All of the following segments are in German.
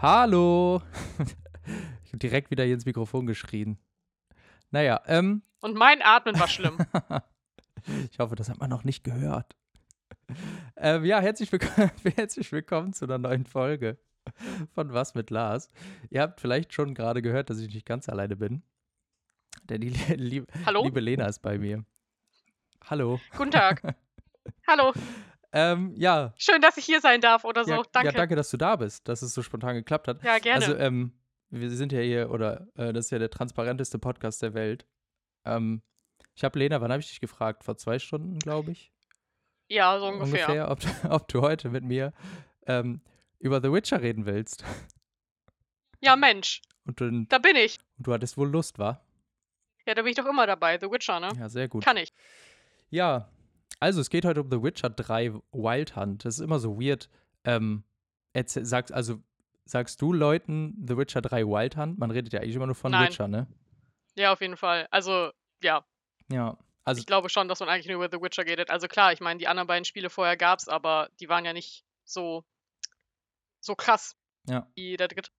Hallo. Ich habe direkt wieder hier ins Mikrofon geschrien. Naja, ähm. Und mein Atmen war schlimm. ich hoffe, das hat man noch nicht gehört. Ähm, ja, herzlich willkommen, herzlich willkommen zu einer neuen Folge von Was mit Lars. Ihr habt vielleicht schon gerade gehört, dass ich nicht ganz alleine bin. Denn die lieb, Hallo? liebe Lena ist bei mir. Hallo. Guten Tag. Hallo. Ähm, ja. Schön, dass ich hier sein darf oder so. Ja, danke. Ja, danke, dass du da bist, dass es so spontan geklappt hat. Ja, gerne. Also, ähm, wir sind ja hier, oder äh, das ist ja der transparenteste Podcast der Welt. Ähm, ich habe Lena, wann habe ich dich gefragt? Vor zwei Stunden, glaube ich. Ja, so ungefähr. ungefähr ob, ob, du heute mit mir ähm, über The Witcher reden willst. Ja, Mensch. Und du, da bin ich. Und du hattest wohl Lust, wa? Ja, da bin ich doch immer dabei. The Witcher, ne? Ja, sehr gut. Kann ich. Ja, also es geht heute um The Witcher 3 Wild Hunt. Das ist immer so weird. Ähm, sagst, also sagst du Leuten The Witcher 3 Wild Hunt? Man redet ja eigentlich immer nur von Nein. Witcher, ne? Ja, auf jeden Fall. Also, ja. Ja. Also, ich glaube schon, dass man eigentlich nur über The Witcher redet. Also klar, ich meine, die anderen beiden Spiele vorher gab es, aber die waren ja nicht so, so krass ja. wie der dritte.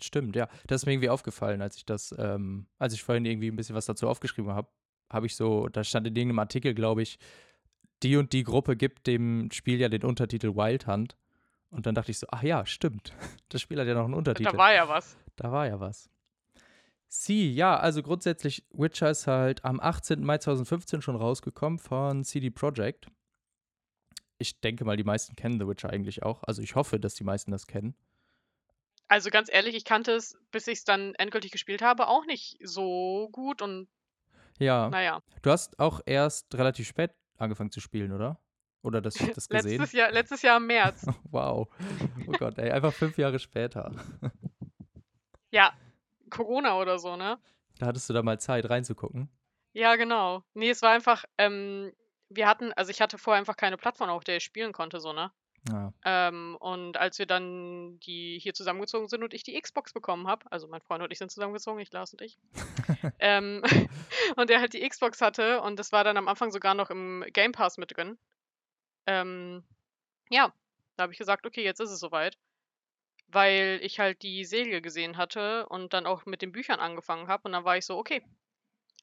Stimmt, ja. Das ist mir irgendwie aufgefallen, als ich das, ähm, als ich vorhin irgendwie ein bisschen was dazu aufgeschrieben habe, habe ich so, da stand in irgendeinem Artikel, glaube ich, die und die Gruppe gibt dem Spiel ja den Untertitel Wild Hunt. Und dann dachte ich so, ach ja, stimmt. Das Spiel hat ja noch einen Untertitel. Da war ja was. Da war ja was. Sie, ja, also grundsätzlich, Witcher ist halt am 18. Mai 2015 schon rausgekommen von CD Projekt. Ich denke mal, die meisten kennen The Witcher eigentlich auch. Also ich hoffe, dass die meisten das kennen. Also ganz ehrlich, ich kannte es, bis ich es dann endgültig gespielt habe, auch nicht so gut und ja. Naja. Du hast auch erst relativ spät angefangen zu spielen, oder? Oder das, das gesehen? letztes, Jahr, letztes Jahr im März. wow. Oh Gott, ey, einfach fünf Jahre später. ja, Corona oder so, ne? Da hattest du da mal Zeit reinzugucken. Ja, genau. Nee, es war einfach, ähm, wir hatten, also ich hatte vorher einfach keine Plattform, auf der ich spielen konnte, so, ne? Ja. Ähm, und als wir dann die hier zusammengezogen sind und ich die Xbox bekommen habe, also mein Freund und ich sind zusammengezogen, ich Lars und ich, ähm, und er halt die Xbox hatte und das war dann am Anfang sogar noch im Game Pass mit drin. Ähm, ja, da habe ich gesagt, okay, jetzt ist es soweit. Weil ich halt die Serie gesehen hatte und dann auch mit den Büchern angefangen habe und dann war ich so, okay,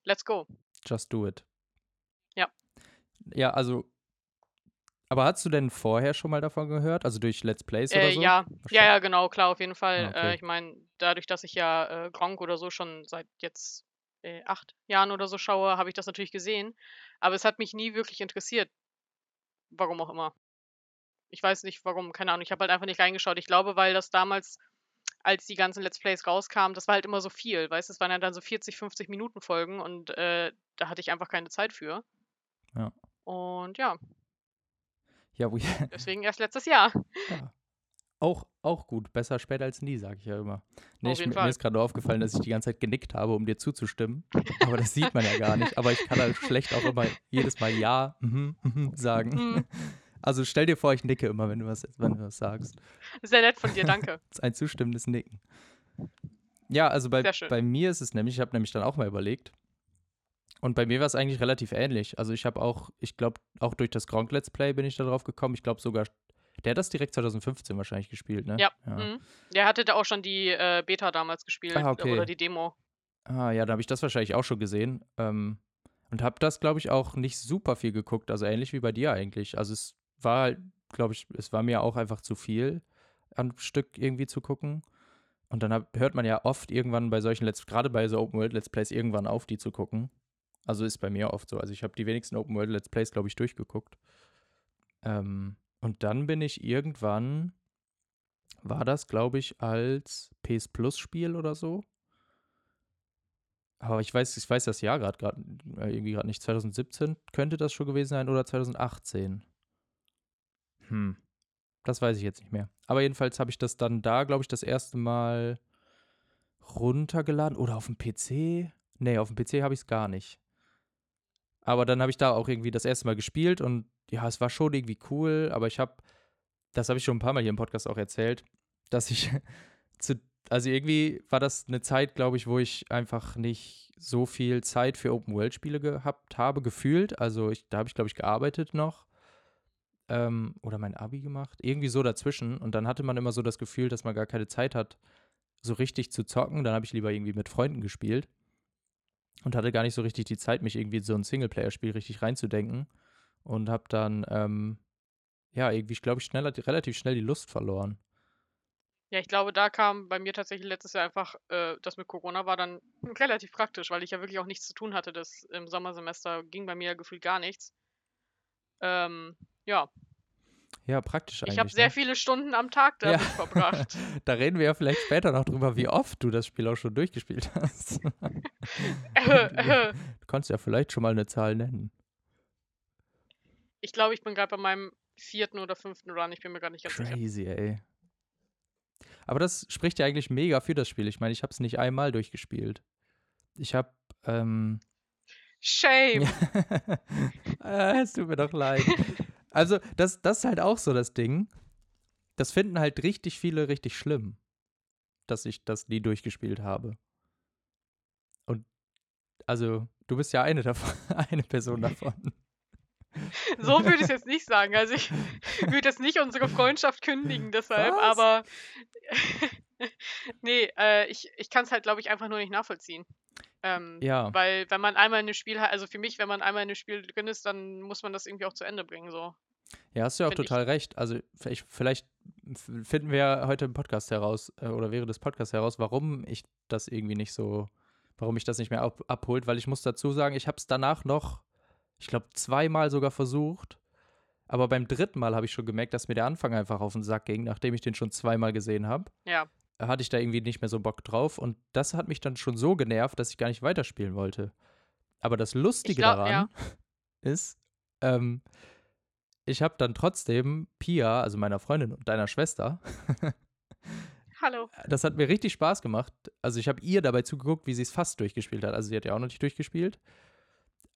let's go. Just do it. Ja. Ja, also aber hast du denn vorher schon mal davon gehört? Also durch Let's Plays äh, oder so? Ja, ja, ja, genau, klar, auf jeden Fall. Ah, okay. Äh, ich meine, dadurch, dass ich ja äh, Gronk oder so schon seit jetzt äh, acht Jahren oder so schaue, habe ich das natürlich gesehen. Aber es hat mich nie wirklich interessiert. Warum auch immer. Ich weiß nicht warum, keine Ahnung. Ich habe halt einfach nicht reingeschaut. Ich glaube, weil das damals, als die ganzen Let's Plays rauskamen, das war halt immer so viel. Weißt du, es waren ja dann so 40, 50 Minuten Folgen und äh, da hatte ich einfach keine Zeit für. Ja. Und ja, Ja, wo deswegen erst letztes Jahr. ja. Auch, auch gut. Besser spät als nie, sage ich ja immer. Nee, ich, mir ist gerade nur aufgefallen, dass ich die ganze Zeit genickt habe, um dir zuzustimmen. Aber das sieht man ja gar nicht. Aber ich kann halt schlecht auch immer jedes Mal Ja mhm, mhm sagen. Mhm. Also stell dir vor, ich nicke immer, wenn du was, wenn du was sagst. Sehr nett von dir, danke. Das ist ein zustimmendes Nicken. Ja, also bei, bei mir ist es nämlich, ich habe nämlich dann auch mal überlegt. Und bei mir war es eigentlich relativ ähnlich. Also ich habe auch, ich glaube, auch durch das Gronk Let's Play bin ich da drauf gekommen. Ich glaube sogar, der hat das direkt 2015 wahrscheinlich gespielt, ne? Ja. Ja, Mhm. Der hatte da auch schon die äh, Beta damals gespielt Ah, okay. oder die Demo. ah, ja da habe ich das wahrscheinlich auch schon gesehen. Ähm, und habe das, glaube ich, auch nicht super viel geguckt. Also ähnlich wie bei dir eigentlich. Also es war halt, glaube ich, es war mir auch einfach zu viel am Stück irgendwie zu gucken. Und dann hab, hört man ja oft irgendwann bei solchen Let's, gerade bei so Open World Let's Plays irgendwann auf, die zu gucken. Also ist bei mir oft so. Also ich habe die wenigsten Open World Let's Plays, glaube ich, durchgeguckt. Ähm, und dann bin ich irgendwann, war das, glaube ich, als PS Plus Spiel oder so. Aber ich weiß, ich weiß das Jahr gerade grad, äh, irgendwie gerade nicht. 2017 könnte das schon gewesen sein oder 2018. Hm. Das weiß ich jetzt nicht mehr. Aber jedenfalls habe ich das dann da, glaube ich, das erste Mal runtergeladen. Oder auf dem PC? Nee, auf dem PC habe ich es gar nicht. Aber dann habe ich da auch irgendwie das erste Mal gespielt und ja, es war schon irgendwie cool, aber ich habe, das habe ich schon ein paar Mal hier im Podcast auch erzählt, dass ich zu, also irgendwie war das eine Zeit, glaube ich, wo ich einfach nicht so viel Zeit für Open-World-Spiele gehabt habe, gefühlt. Also ich, da habe ich, glaube ich, gearbeitet noch. ähm, oder mein Abi gemacht. Irgendwie so dazwischen. Und dann hatte man immer so das Gefühl, dass man gar keine Zeit hat, so richtig zu zocken. Dann habe ich lieber irgendwie mit Freunden gespielt und hatte gar nicht so richtig die Zeit, mich irgendwie in so ein Singleplayer-Spiel richtig reinzudenken. Und habe dann, ähm, ja, irgendwie, glaube ich, schneller, relativ schnell die Lust verloren. Ja, ich glaube, da kam bei mir tatsächlich letztes Jahr einfach, äh, das mit Corona war dann relativ praktisch, weil ich ja wirklich auch nichts zu tun hatte. Das im Sommersemester ging bei mir gefühlt gar nichts. Ähm, ja. Ja, praktisch eigentlich. Ich habe sehr ne? viele Stunden am Tag damit Ja. verbracht. da reden wir ja vielleicht später noch drüber, wie oft du das Spiel auch schon durchgespielt hast. Äh, äh. Du kannst ja vielleicht schon mal eine Zahl nennen. ich glaube, ich bin gerade bei meinem vierten oder fünften Run. Ich bin mir gar nicht ganz sicher. Crazy, ey. Aber das spricht ja eigentlich mega für das Spiel. Ich meine, ich habe es nicht einmal durchgespielt. Ich habe, ähm, Shame. äh, es tut mir doch leid. Also, das, das ist halt auch so das Ding. Das finden halt richtig viele richtig schlimm, dass ich das nie durchgespielt habe. Und also, du bist ja eine davon, eine Person davon. So würde ich es jetzt nicht sagen. Also ich würde jetzt nicht unsere Freundschaft kündigen deshalb, Was? aber nee, äh, ich, ich kann es halt, glaube ich, einfach nur nicht nachvollziehen. Ähm, Ja. Weil wenn man einmal in einem Spiel, also für mich, wenn man einmal in einem Spiel drin ist, dann muss man das irgendwie auch zu Ende bringen. So. Ja, hast du ja auch Find ich. total recht. Also vielleicht, vielleicht finden wir heute im Podcast heraus äh, oder während des Podcasts heraus, warum ich das irgendwie nicht so, warum mich das nicht mehr ab, abholt, weil ich muss dazu sagen, ich habe es danach noch, ich glaube, zweimal sogar versucht. Aber beim dritten Mal habe ich schon gemerkt, dass mir der Anfang einfach auf den Sack ging, nachdem ich den schon zweimal gesehen habe. Ja, Hatte ich da irgendwie nicht mehr so Bock drauf. Und das hat mich dann schon so genervt, dass ich gar nicht weiterspielen wollte. Aber das Lustige glaub, daran ja. ist, ähm, ich habe dann trotzdem Pia, also meiner Freundin und deiner Schwester, hallo. das hat mir richtig Spaß gemacht. Also ich habe ihr dabei zugeguckt, wie sie es fast durchgespielt hat. Also sie hat ja auch noch nicht durchgespielt,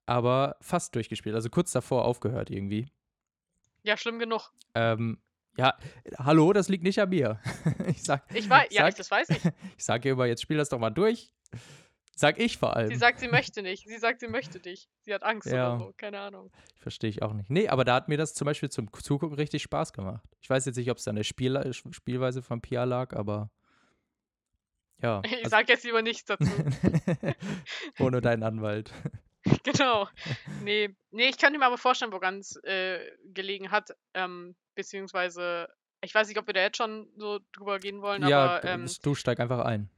aber fast durchgespielt. Also kurz davor aufgehört irgendwie. Ja, schlimm genug. Ähm, ja, hallo, das liegt nicht an mir. ich sag, Ich weiß, ja, sag, ich, das weiß ich. ich sag ihr immer, jetzt spiel das doch mal durch. Sag ich vor allem. Sie sagt, sie möchte nicht. Sie sagt, sie möchte nicht. Sie hat Angst Ja. oder so. Keine Ahnung. Verstehe ich auch nicht. Nee, aber da hat mir das zum Beispiel zum Zugucken richtig Spaß gemacht. Ich weiß jetzt nicht, ob es an der Spiel Spielweise von Pia lag, aber ja. Ich also- sag jetzt lieber nichts dazu. Ohne deinen Anwalt. Genau. Nee, nee, ich könnte mir aber vorstellen, woran es äh, gelegen hat. Ähm, beziehungsweise, ich weiß nicht, ob wir da jetzt schon so drüber gehen wollen, ja, aber ähm, du steig einfach ein.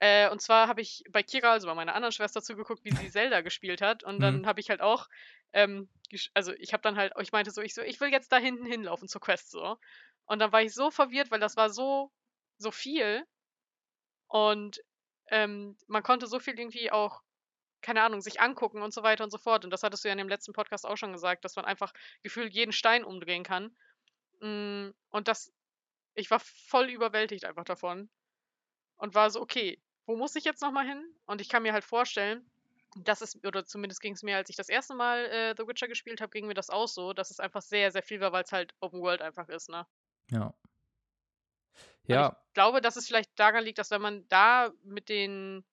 äh, und zwar habe ich bei Kira, also bei meiner anderen Schwester, zugeguckt, wie sie Zelda gespielt hat. Und dann Mhm. habe ich halt auch, ähm, also ich habe dann halt, ich meinte so, ich so, ich will jetzt da hinten hinlaufen zur Quest so. Und dann war ich so verwirrt, weil das war so, so viel. Und ähm, man konnte so viel irgendwie auch, keine Ahnung, sich angucken und so weiter und so fort. Und das hattest du ja in dem letzten Podcast auch schon gesagt, dass man einfach gefühlt jeden Stein umdrehen kann. Mm, Und das, ich war voll überwältigt einfach davon. Und war so, okay, wo muss ich jetzt nochmal hin? Und ich kann mir halt vorstellen, dass es, oder zumindest ging es mir, als ich das erste Mal äh, The Witcher gespielt habe, ging mir das auch so, dass es einfach sehr, sehr viel war, weil es halt Open World einfach ist, ne? Ja. Ja, Ich glaube, dass es vielleicht daran liegt, dass wenn man da mit den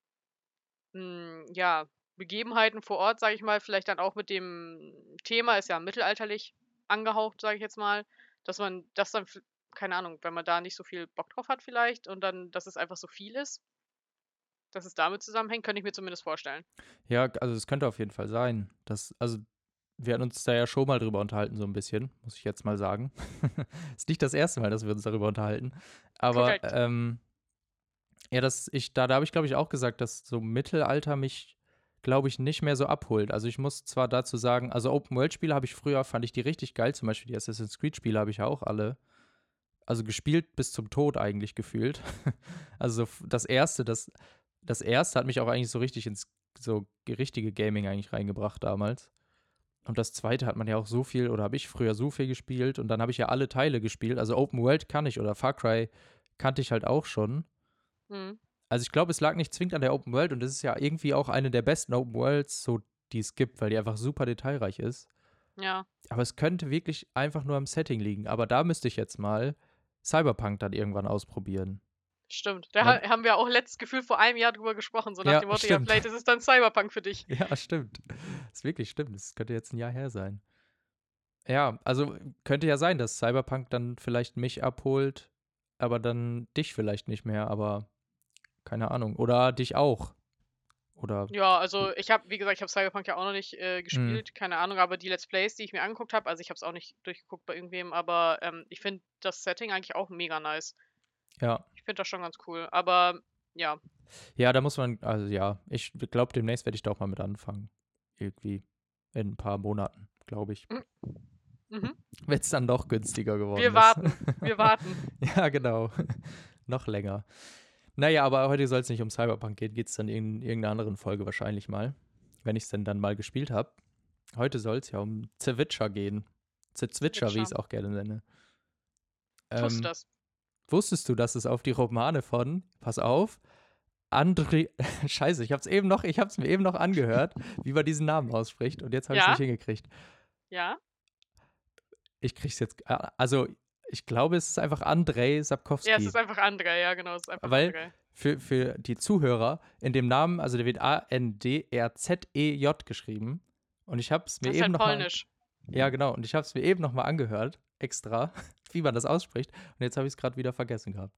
mh, ja, Begebenheiten vor Ort, sage ich mal, vielleicht dann auch mit dem Thema, ist ja mittelalterlich angehaucht, sage ich jetzt mal, dass man das dann, keine Ahnung, wenn man da nicht so viel Bock drauf hat vielleicht und dann, dass es einfach so viel ist, dass es damit zusammenhängt, könnte ich mir zumindest vorstellen. ja, also es könnte auf jeden Fall sein. Dass, also wir hatten uns da ja schon mal drüber unterhalten, so ein bisschen, muss ich jetzt mal sagen. ist nicht das erste Mal, dass wir uns darüber unterhalten. Aber ähm, ja, das, ich, da, da habe ich, glaube ich, auch gesagt, dass so Mittelalter mich, glaube ich, nicht mehr so abholt. Also ich muss zwar dazu sagen, also Open-World-Spiele habe ich früher, fand ich die richtig geil. Zum Beispiel die Assassin's Creed-Spiele habe ich auch alle. Also gespielt bis zum Tod eigentlich gefühlt. also das erste, das, das erste hat mich auch eigentlich so richtig ins so richtige Gaming eigentlich reingebracht damals. Und das zweite hat man ja auch so viel, oder habe ich früher so viel gespielt und dann habe ich ja alle Teile gespielt. Also Open World kann ich oder Far Cry kannte ich halt auch schon. Mhm. Also ich glaube, es lag nicht zwingend an der Open World und es ist ja irgendwie auch eine der besten Open Worlds, so die es gibt, weil die einfach super detailreich ist. Ja. Aber es könnte wirklich einfach nur am Setting liegen. Aber da müsste ich jetzt mal Cyberpunk dann irgendwann ausprobieren. Stimmt. Da Ja. ha haben wir auch letztes Gefühl vor einem Jahr drüber gesprochen, so nach Ja, dem Motto, ja, vielleicht ist es dann Cyberpunk für dich. Ja, stimmt. Das ist wirklich stimmt. Das könnte jetzt ein Jahr her sein. Ja, also könnte ja sein, dass Cyberpunk dann vielleicht mich abholt, aber dann dich vielleicht nicht mehr, aber keine Ahnung. Oder dich auch. Oder. Ja, also ich habe, wie gesagt, ich habe Cyberpunk ja auch noch nicht äh, Mhm. gespielt, keine Ahnung, aber die Let's Plays, die ich mir angeguckt habe, also ich habe es auch nicht durchgeguckt bei irgendwem, aber ähm, ich finde das Setting eigentlich auch mega nice. Ja. Ich finde das schon ganz cool. Aber ja, Ja, da muss man, also ja, ich glaube, demnächst werde ich da auch mal mit anfangen. Irgendwie. In ein paar Monaten, glaube ich. mhm. Wenn es dann doch günstiger geworden wir ist. warten, wir warten. Ja, genau. Noch länger. Naja, aber heute soll es nicht um Cyberpunk gehen, geht es dann in irgendeiner anderen Folge wahrscheinlich mal, wenn ich es denn dann mal gespielt habe. Heute soll es ja um The Witcher gehen. The Zwitscher, wie ich es auch gerne nenne. Ähm, das. Wusstest du, dass es auf die Romane von, pass auf, André, scheiße, ich hab's eben noch, ich hab's mir eben noch angehört, wie man diesen Namen ausspricht und jetzt habe ich Ja? nicht hingekriegt. Ja? Ich krieg's jetzt, äh, also ich glaube, es ist einfach Andrei Sapkowski. Ja, es ist einfach André, ja, genau, es ist einfach Weil- André. für, für die Zuhörer, in dem Namen, also der wird A-N-D-R-Z-E-J geschrieben. Und ich habe es mir Das ist eben halt noch mal, polnisch. ja genau, und ich habe es mir eben noch mal angehört, extra, wie man das ausspricht. Und jetzt habe ich es gerade wieder vergessen gehabt.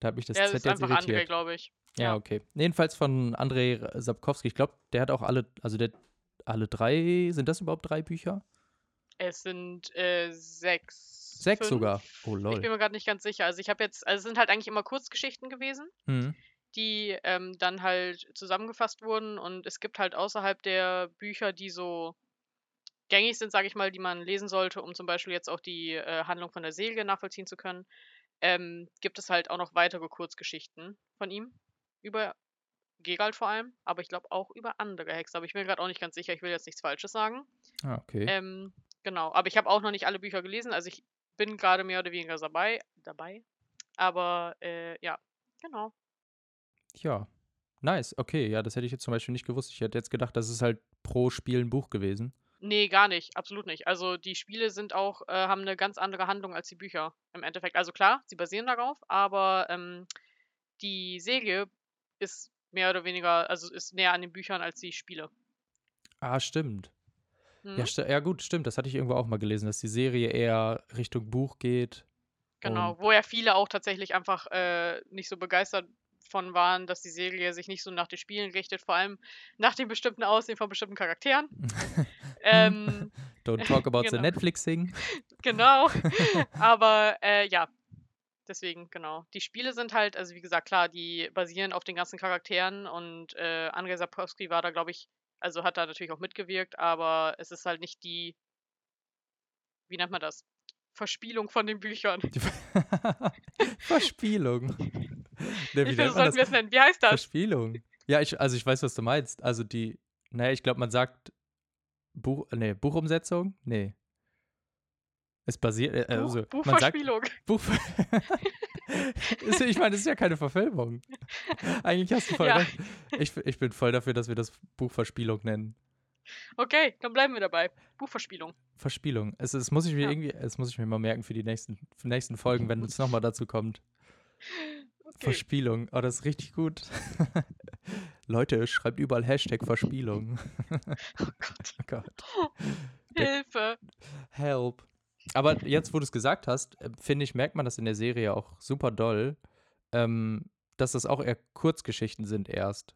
Da hat mich das Ja, Z ist jetzt einfach irritiert. glaube ich. ja, ja. okay. Jedenfalls von Andrei Sapkowski. Ich glaube, der hat auch alle, also der alle drei, sind das überhaupt drei Bücher? Es sind äh, sechs. Sechs fünf? sogar. Oh Ich lol. bin mir gerade nicht ganz sicher. Also ich habe jetzt, also es sind halt eigentlich immer Kurzgeschichten gewesen, Hm. die ähm, dann halt zusammengefasst wurden und es gibt halt außerhalb der Bücher, die so gängig sind, sage ich mal, die man lesen sollte, um zum Beispiel jetzt auch die äh, Handlung von der Serie nachvollziehen zu können, ähm, gibt es halt auch noch weitere Kurzgeschichten von ihm über Gegalt vor allem, aber ich glaube auch über andere Hexen. Aber ich bin mir gerade auch nicht ganz sicher, ich will jetzt nichts Falsches sagen. Ah, okay. Ähm, genau, aber ich habe auch noch nicht alle Bücher gelesen, also ich bin gerade mehr oder weniger dabei, dabei. Aber äh, ja, genau. Ja. Nice, okay. Ja, das hätte ich jetzt zum Beispiel nicht gewusst. Ich hätte jetzt gedacht, das ist halt pro Spiel ein Buch gewesen. Nee, gar nicht, absolut nicht. Also die Spiele sind auch, äh, haben eine ganz andere Handlung als die Bücher im Endeffekt. Also klar, sie basieren darauf, aber ähm, die Serie ist mehr oder weniger, also ist näher an den Büchern als die Spiele. Ah, stimmt. Mhm. Ja, sti ja, gut, stimmt. Das hatte ich irgendwo auch mal gelesen, dass die Serie eher Richtung Buch geht. Genau, wo ja viele auch tatsächlich einfach äh, nicht so begeistert von waren, dass die Serie sich nicht so nach den Spielen richtet, vor allem nach dem bestimmten Aussehen von bestimmten Charakteren. ähm, Don't talk about the genau. Netflixing. genau. Aber äh, ja, deswegen, genau. Die Spiele sind halt, also wie gesagt, klar, die basieren auf den ganzen Charakteren und äh, Andrzej Sapkowski war da, glaube ich, also hat da natürlich auch mitgewirkt, aber es ist halt nicht die, wie nennt man das? Verspielung von den Büchern. Verspielung. Ne, wie Ich finde, sollten das? wir es nennen. Wie heißt das? Verspielung. Ja, ich, also ich weiß, was du meinst. Also die, naja, ich glaube, man sagt Buch, nee, Buchumsetzung? Nee. Es basiert, äh, Buch, also man sagt Buchverspielung. Buch. Ist- ich meine, das ist ja keine Verfilmung. Eigentlich hast du voll Ja. recht. Ich, ich bin voll dafür, dass wir das Buch Verspielung nennen. Okay, dann bleiben wir dabei. Buchverspielung. Verspielung. Es, es muss ich mir Ja. irgendwie, es muss ich mir mal merken für die nächsten, für die nächsten Folgen, wenn es nochmal dazu kommt. Okay. Verspielung. Oh, das ist richtig gut. Leute, schreibt überall Hashtag Verspielung. Oh Gott. Oh Gott. Hilfe. Help. Aber jetzt, wo du es gesagt hast, äh, finde ich, merkt man das in der Serie auch super doll, ähm, dass das auch eher Kurzgeschichten sind erst.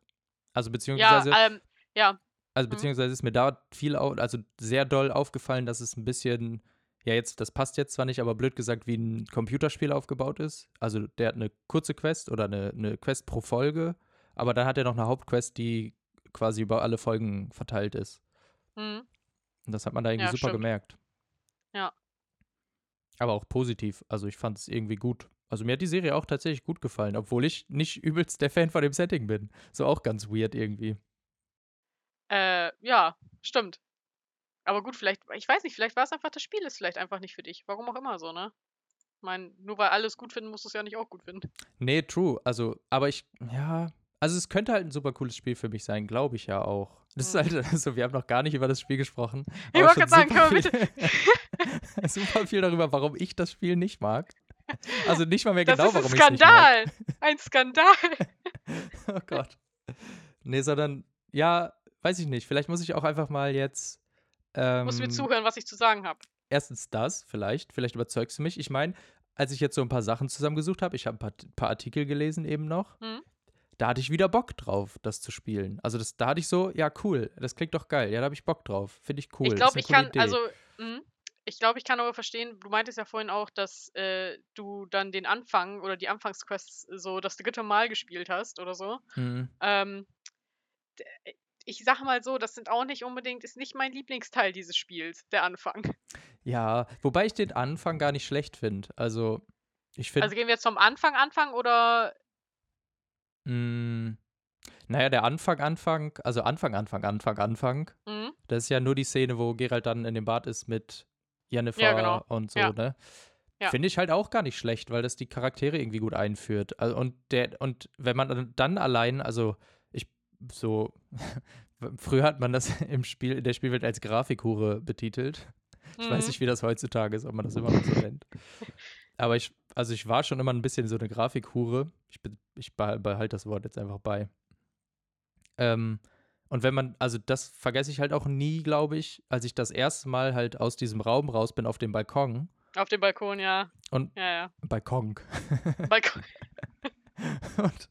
Also Ja, beziehungsweise, ähm, ja, also mhm. beziehungsweise ist mir da viel, also sehr doll aufgefallen, dass es ein bisschen, ja jetzt, das passt jetzt zwar nicht, aber blöd gesagt, wie ein Computerspiel aufgebaut ist. Also der hat eine kurze Quest oder eine, eine Quest pro Folge, aber dann hat er noch eine Hauptquest, die quasi über alle Folgen verteilt ist. mhm. Und das hat man da irgendwie Ja, super stimmt. gemerkt. Ja. Aber auch positiv. Also ich fand es irgendwie gut. Also mir hat die Serie auch tatsächlich gut gefallen, obwohl ich nicht übelst der Fan von dem Setting bin. So auch ganz weird irgendwie. Äh, ja, stimmt. Aber gut, vielleicht, ich weiß nicht, vielleicht war es einfach, das Spiel ist vielleicht einfach nicht für dich. Warum auch immer so, ne? Ich meine, nur weil alles gut finden, musst du es ja nicht auch gut finden. Nee, true. Also, aber ich, ja. Also es könnte halt ein super cooles Spiel für mich sein, glaube ich ja auch. Das ist Mhm. halt, also wir haben noch gar nicht über das Spiel gesprochen. Ich wollte gerade sagen, können wir viel, super viel darüber, warum ich das Spiel nicht mag. Also nicht mal mehr Das genau, ist ein warum ich es nicht mag. Skandal! Ein Skandal! Oh Gott. Nee, sondern, ja, weiß ich nicht. Vielleicht muss ich auch einfach mal jetzt. Ähm, Musst du mir zuhören, was ich zu sagen habe. erstens das, vielleicht, vielleicht überzeugst du mich. Ich meine, als ich jetzt so ein paar Sachen zusammengesucht habe, ich habe ein paar, paar, Artikel gelesen eben noch, Hm? da hatte ich wieder Bock drauf, das zu spielen. Also das, da hatte ich so, ja, cool, das klingt doch geil. Ja, da habe ich Bock drauf. Finde ich cool. Ich glaube, ich kann, Idee. also, mhm. Ich glaube, ich kann aber verstehen, du meintest ja vorhin auch, dass äh, du dann den Anfang oder die Anfangsquests so das dritte Mal gespielt hast oder so. Mhm. Ähm, äh, ich sage mal so, das sind auch nicht unbedingt, ist nicht mein Lieblingsteil dieses Spiels, der Anfang. Ja, wobei ich den Anfang gar nicht schlecht finde. Also, ich finde, Also gehen wir jetzt vom Anfang Anfang oder Mm, naja, der Anfang, Anfang, also Anfang, Anfang, Anfang, Anfang, mhm. das ist ja nur die Szene, wo Geralt dann in dem Bad ist mit Jennifer genau. und so, Ja. ne? Ja. Finde ich halt auch gar nicht schlecht, weil das die Charaktere irgendwie gut einführt. Also, und der, und wenn man dann- allein, also ich so, früher hat man das im Spiel, in der Spielwelt als Grafikhure betitelt. Ich weiß Mhm. nicht, wie das heutzutage ist, ob man das immer noch so nennt. Aber ich, also ich war schon immer ein bisschen so eine Grafikhure. Ich, ich behal- behalte das Wort jetzt einfach bei. Ähm, und wenn man, also das vergesse ich halt auch nie, glaube ich, als ich das erste Mal halt aus diesem Raum raus bin auf dem Balkon. Auf dem Balkon, ja. Und Ja, ja. Balkon. Balkon. und,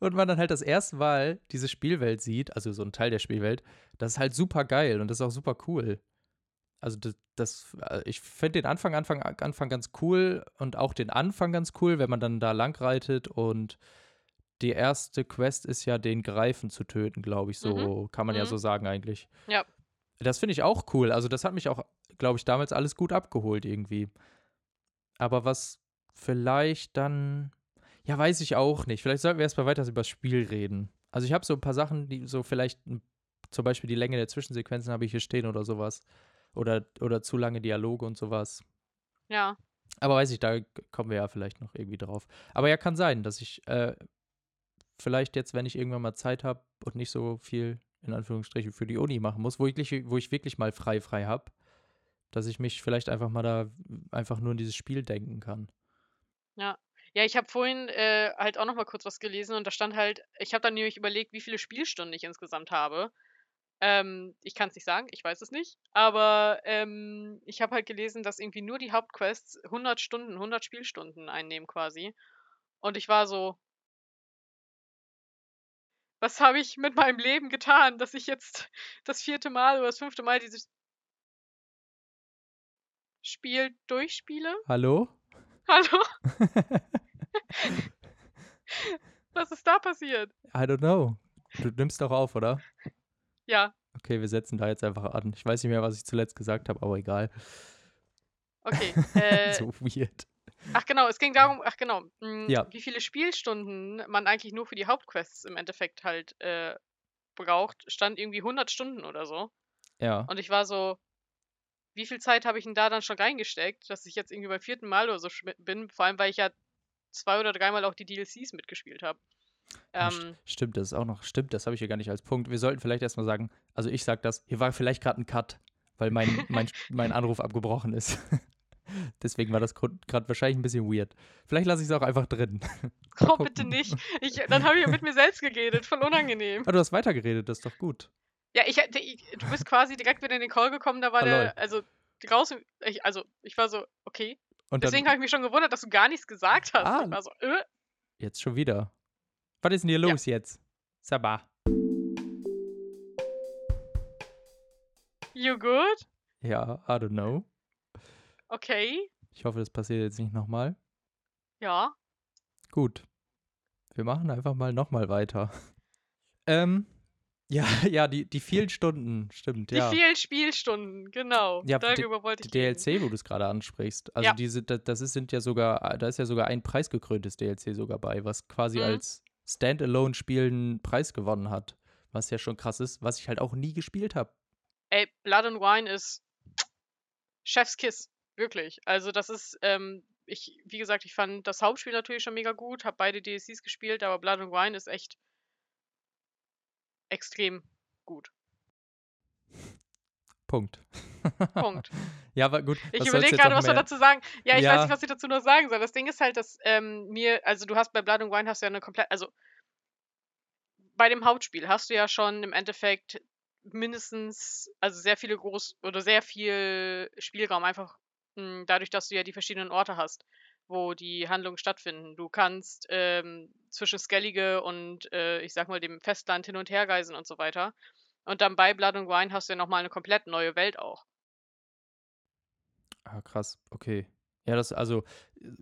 und man dann halt das erste Mal diese Spielwelt sieht, also so ein Teil der Spielwelt, das ist halt super geil und das ist auch super cool. Also das, das äh, ich finde den Anfang, Anfang, Anfang ganz cool und auch den Anfang ganz cool, wenn man dann da lang reitet und die erste Quest ist ja, den Greifen zu töten, glaube ich, so kann man ja Mhm. so sagen eigentlich. Ja. Das finde ich auch cool. Also das hat mich auch, glaube ich, damals alles gut abgeholt irgendwie. Aber was vielleicht dann, ja, weiß ich auch nicht. Vielleicht sollten wir erstmal weiter über das Spiel reden. Also ich habe so ein paar Sachen, die so vielleicht, zum Beispiel die Länge der Zwischensequenzen habe ich hier stehen oder sowas. Oder, oder zu lange Dialoge und sowas. Ja. Aber weiß ich, da kommen wir ja vielleicht noch irgendwie drauf. Aber ja, kann sein, dass ich äh, vielleicht jetzt, wenn ich irgendwann mal Zeit habe und nicht so viel in Anführungsstrichen für die Uni machen muss, wo ich, wirklich- wo ich wirklich mal frei frei habe, dass ich mich vielleicht einfach mal da einfach nur in dieses Spiel denken kann. Ja. Ja, ich habe vorhin äh, halt auch noch mal kurz was gelesen und da stand halt, ich habe dann nämlich überlegt, wie viele Spielstunden ich insgesamt habe. Ähm, ich kann es nicht sagen, ich weiß es nicht, aber ähm, ich habe halt gelesen, dass irgendwie nur die Hauptquests 100 Stunden, 100 Spielstunden einnehmen quasi. Und ich war so, was habe ich mit meinem Leben getan, dass ich jetzt das vierte Mal oder das fünfte Mal dieses Spiel durchspiele? Hallo? Hallo? Was ist da passiert? I don't know. Du nimmst doch auf, oder? Ja, Okay, wir setzen da jetzt einfach an. Ich weiß nicht mehr, was ich zuletzt gesagt habe, aber egal. okay. Äh, so weird. Ach genau, es ging darum, ach genau, mh, Ja. wie viele Spielstunden man eigentlich nur für die Hauptquests im Endeffekt halt äh, braucht, stand irgendwie 100 Stunden oder so. Ja. Und ich war so, wie viel Zeit habe ich denn da dann schon reingesteckt, dass ich jetzt irgendwie beim vierten Mal oder so bin, vor allem weil ich ja zwei oder dreimal auch die DLCs mitgespielt habe. Ja, Ähm, Stimmt, das ist auch noch, stimmt, das habe ich hier gar nicht als Punkt. Wir sollten vielleicht erstmal sagen, also ich sag das, hier war vielleicht gerade ein Cut, weil mein, mein, mein Anruf abgebrochen ist. Deswegen war das gerade wahrscheinlich ein bisschen weird. Vielleicht lasse ich es auch einfach drin. Oh, bitte nicht. Ich, dann habe ich ja mit mir selbst geredet, voll unangenehm. Ah, du hast weitergeredet, das ist doch gut. Ja, ich, du bist quasi direkt wieder in den Call gekommen, da war lol. der, also draußen, ich, also ich war so, okay. Und Deswegen habe ich mich schon gewundert, dass du gar nichts gesagt hast. Ah. Ich war so, äh, jetzt schon wieder. Was ist denn hier Ja. los jetzt? Sabah. you good? Ja, I don't know. Okay. Ich hoffe, das passiert jetzt nicht nochmal. Ja. Gut. Wir machen einfach mal nochmal weiter. Ähm, ja, ja, die, die vielen Stunden, stimmt, Die ja. vielen Spielstunden, genau. Ja, die- Darüber wollte Die ich. DLC, wo du es gerade ansprichst. Also Ja. diese, da- das ist, sind ja sogar, da ist ja sogar ein preisgekröntes DLC sogar bei, was quasi Mhm. als Standalone-Spiel einen Preis gewonnen hat. Was ja schon krass ist, was ich halt auch nie gespielt habe. Ey, Blood and Wine ist Chefskiss. Wirklich. Also das ist, ähm, ich, wie gesagt, ich fand das Hauptspiel natürlich schon mega gut, habe beide DLCs gespielt, aber Blood and Wine ist echt extrem gut. Punkt. Punkt. ja, aber gut. Ich überlege gerade, was wir dazu sagen. Ja, ich Ja. weiß nicht, was ich dazu noch sagen soll. Das Ding ist halt, dass ähm, mir, also du hast bei Blood and Wine hast du ja eine komplett, also bei dem Hauptspiel hast du ja schon im Endeffekt mindestens, also sehr viele groß oder sehr viel Spielraum, einfach mh, hm, dadurch, dass du ja die verschiedenen Orte hast, wo die Handlungen stattfinden. Du kannst ähm, zwischen Skellige und äh, ich sag mal dem Festland hin und her reisen und so weiter. Und dann bei Blood and Wine hast du ja nochmal eine komplett neue Welt auch. Ah, krass, okay. Ja, das, also,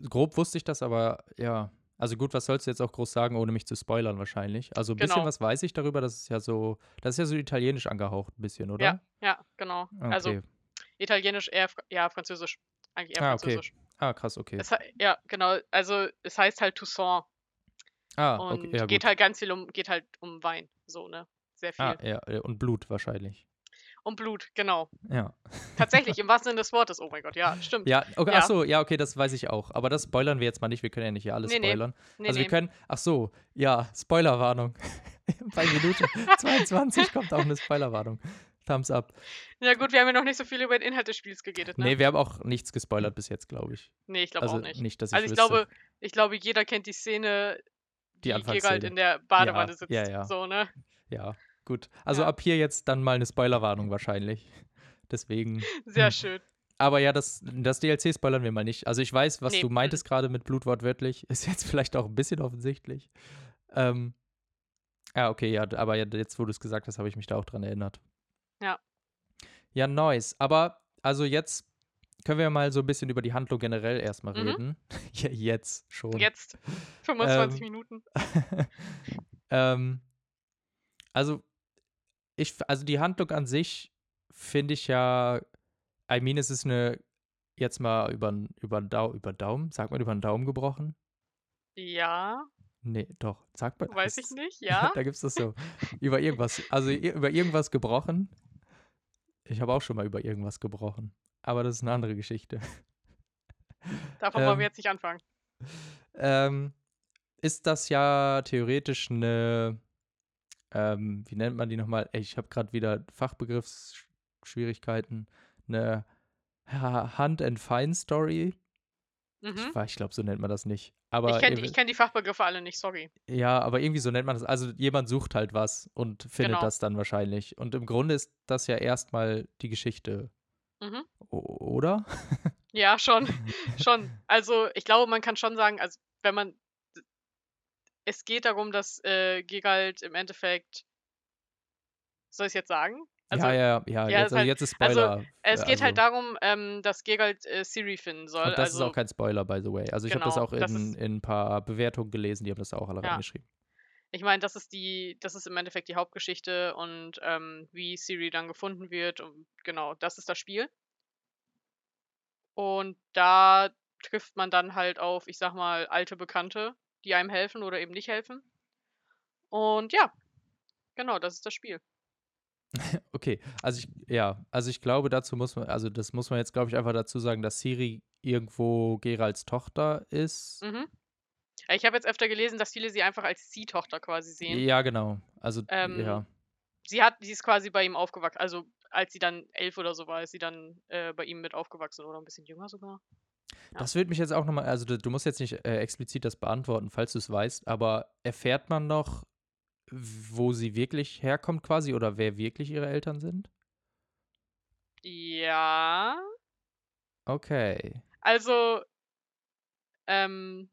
grob wusste ich das, aber ja. Also gut, was sollst du jetzt auch groß sagen, ohne mich zu spoilern wahrscheinlich? Also ein bisschen Genau. was weiß ich darüber, das ist ja so, das ist ja so italienisch angehaucht ein bisschen, Ja, oder? ja, genau. Also Okay. Italienisch eher, ja, Französisch. Eigentlich eher Ah, okay. Französisch. Ah, krass, okay. Es, ja, genau. Also es heißt halt Toussaint Ah, okay, und ja geht gut. halt ganz viel um, geht halt um Wein, so, ne? Sehr Ah, viel. ja, äh, und Blut wahrscheinlich. Um Blut, genau. Ja. Tatsächlich, im wahrsten Sinne des Wortes. Oh mein Gott, ja, stimmt. Ja, okay, Ja. ach so, ja, okay, das weiß ich auch. Aber das spoilern wir jetzt mal nicht. Wir können ja nicht hier alles Nee, nee. spoilern. Nee, also nee. wir können, ach so, ja, Spoilerwarnung. Bei Minute 22 kommt auch eine Spoilerwarnung. Thumbs up. Ja gut, wir haben ja noch nicht so viel über den Inhalt des Spiels geredet, ne? Nee, wir haben auch nichts gespoilert bis jetzt, glaube ich. Nee, ich glaube Also auch nicht. nicht, dass ich Also ich wüsste. glaube, ich glaube, jeder kennt die Szene, Die die Geralt in der Badewanne Ja, sitzt. ja, ja. So, ne? Ja, gut. Also Ja. ab hier jetzt dann mal eine Spoilerwarnung wahrscheinlich. Deswegen. Sehr schön. Aber ja, das, das DLC spoilern wir mal nicht. Also ich weiß, was Nee, du meintest gerade mit Blut wortwörtlich. Ist jetzt vielleicht auch ein bisschen offensichtlich. Ähm, ja, okay, ja, aber jetzt, wo du es gesagt hast, habe ich mich da auch dran erinnert. Ja. Ja, nice. Aber also jetzt können wir mal so ein bisschen über die Handlung generell erstmal Mhm. reden. ja, jetzt schon. Jetzt 25 Ähm, Minuten. ähm, also, ich, also die Handlung an sich finde ich ja, I mean, es ist eine, jetzt mal über, über, Dau, über Daumen, sagt man über den Daumen gebrochen? Ja, Nee, doch, sagt man. weiß ich nicht, ja. da gibt es das so. über irgendwas, also über irgendwas gebrochen. Ich habe auch schon mal über irgendwas gebrochen. Aber das ist eine andere Geschichte. Davon wollen ähm, wir jetzt nicht anfangen. ähm, ist das ja theoretisch eine, ähm, wie nennt man die nochmal? Ich habe gerade wieder Fachbegriffsschwierigkeiten. Eine Ha- Hunt and Find Story. Mhm. Ich, ich glaube, so nennt man das nicht. Aber Ich kenne kenn die Fachbegriffe alle nicht, sorry. ja, aber irgendwie so nennt man das. Also jemand sucht halt was und findet Genau. das dann wahrscheinlich. Und im Grunde ist das ja erstmal die Geschichte, Mhm. oder? Ja, schon. schon. Also, ich glaube, man kann schon sagen, also, wenn man. Es geht darum, dass äh, Geralt im Endeffekt. Soll ich es jetzt sagen? Also, ja, ja, ja, ja, jetzt, ist also halt- jetzt ist also, Spoiler. es geht halt also- darum, ähm, dass Geralt äh, Siri finden soll. Und das also, ist auch kein Spoiler, by the way. Also ich habe das Genau, auch in, das ist- in ein paar Bewertungen gelesen, die haben das auch alle Ja. reingeschrieben. ich meine, das ist die, das ist im Endeffekt die Hauptgeschichte und ähm, wie Siri dann gefunden wird. Und genau, das ist das Spiel. Und da trifft man dann halt auf, ich sag mal, alte Bekannte, die einem helfen oder eben nicht helfen. Und ja, genau, das ist das Spiel. Okay, also ich, ja, also ich glaube, dazu muss man, also das muss man jetzt, glaube ich, einfach dazu sagen, dass Siri irgendwo Geralds Tochter ist. Mhm. Ich habe jetzt öfter gelesen, dass viele sie einfach als Ziehtochter quasi sehen. Ja, genau. Also, Ähm, ja. Sie hat, sie ist quasi bei ihm aufgewachsen. Also als sie dann elf oder so war, ist sie dann äh, bei ihm mit aufgewachsen oder ein bisschen jünger sogar. ja. Das würde mich jetzt auch nochmal, also du, du musst jetzt nicht äh, explizit das beantworten, falls du es weißt, aber erfährt man noch, wo sie wirklich herkommt quasi oder wer wirklich ihre Eltern sind? Ja. Okay. Also, ähm,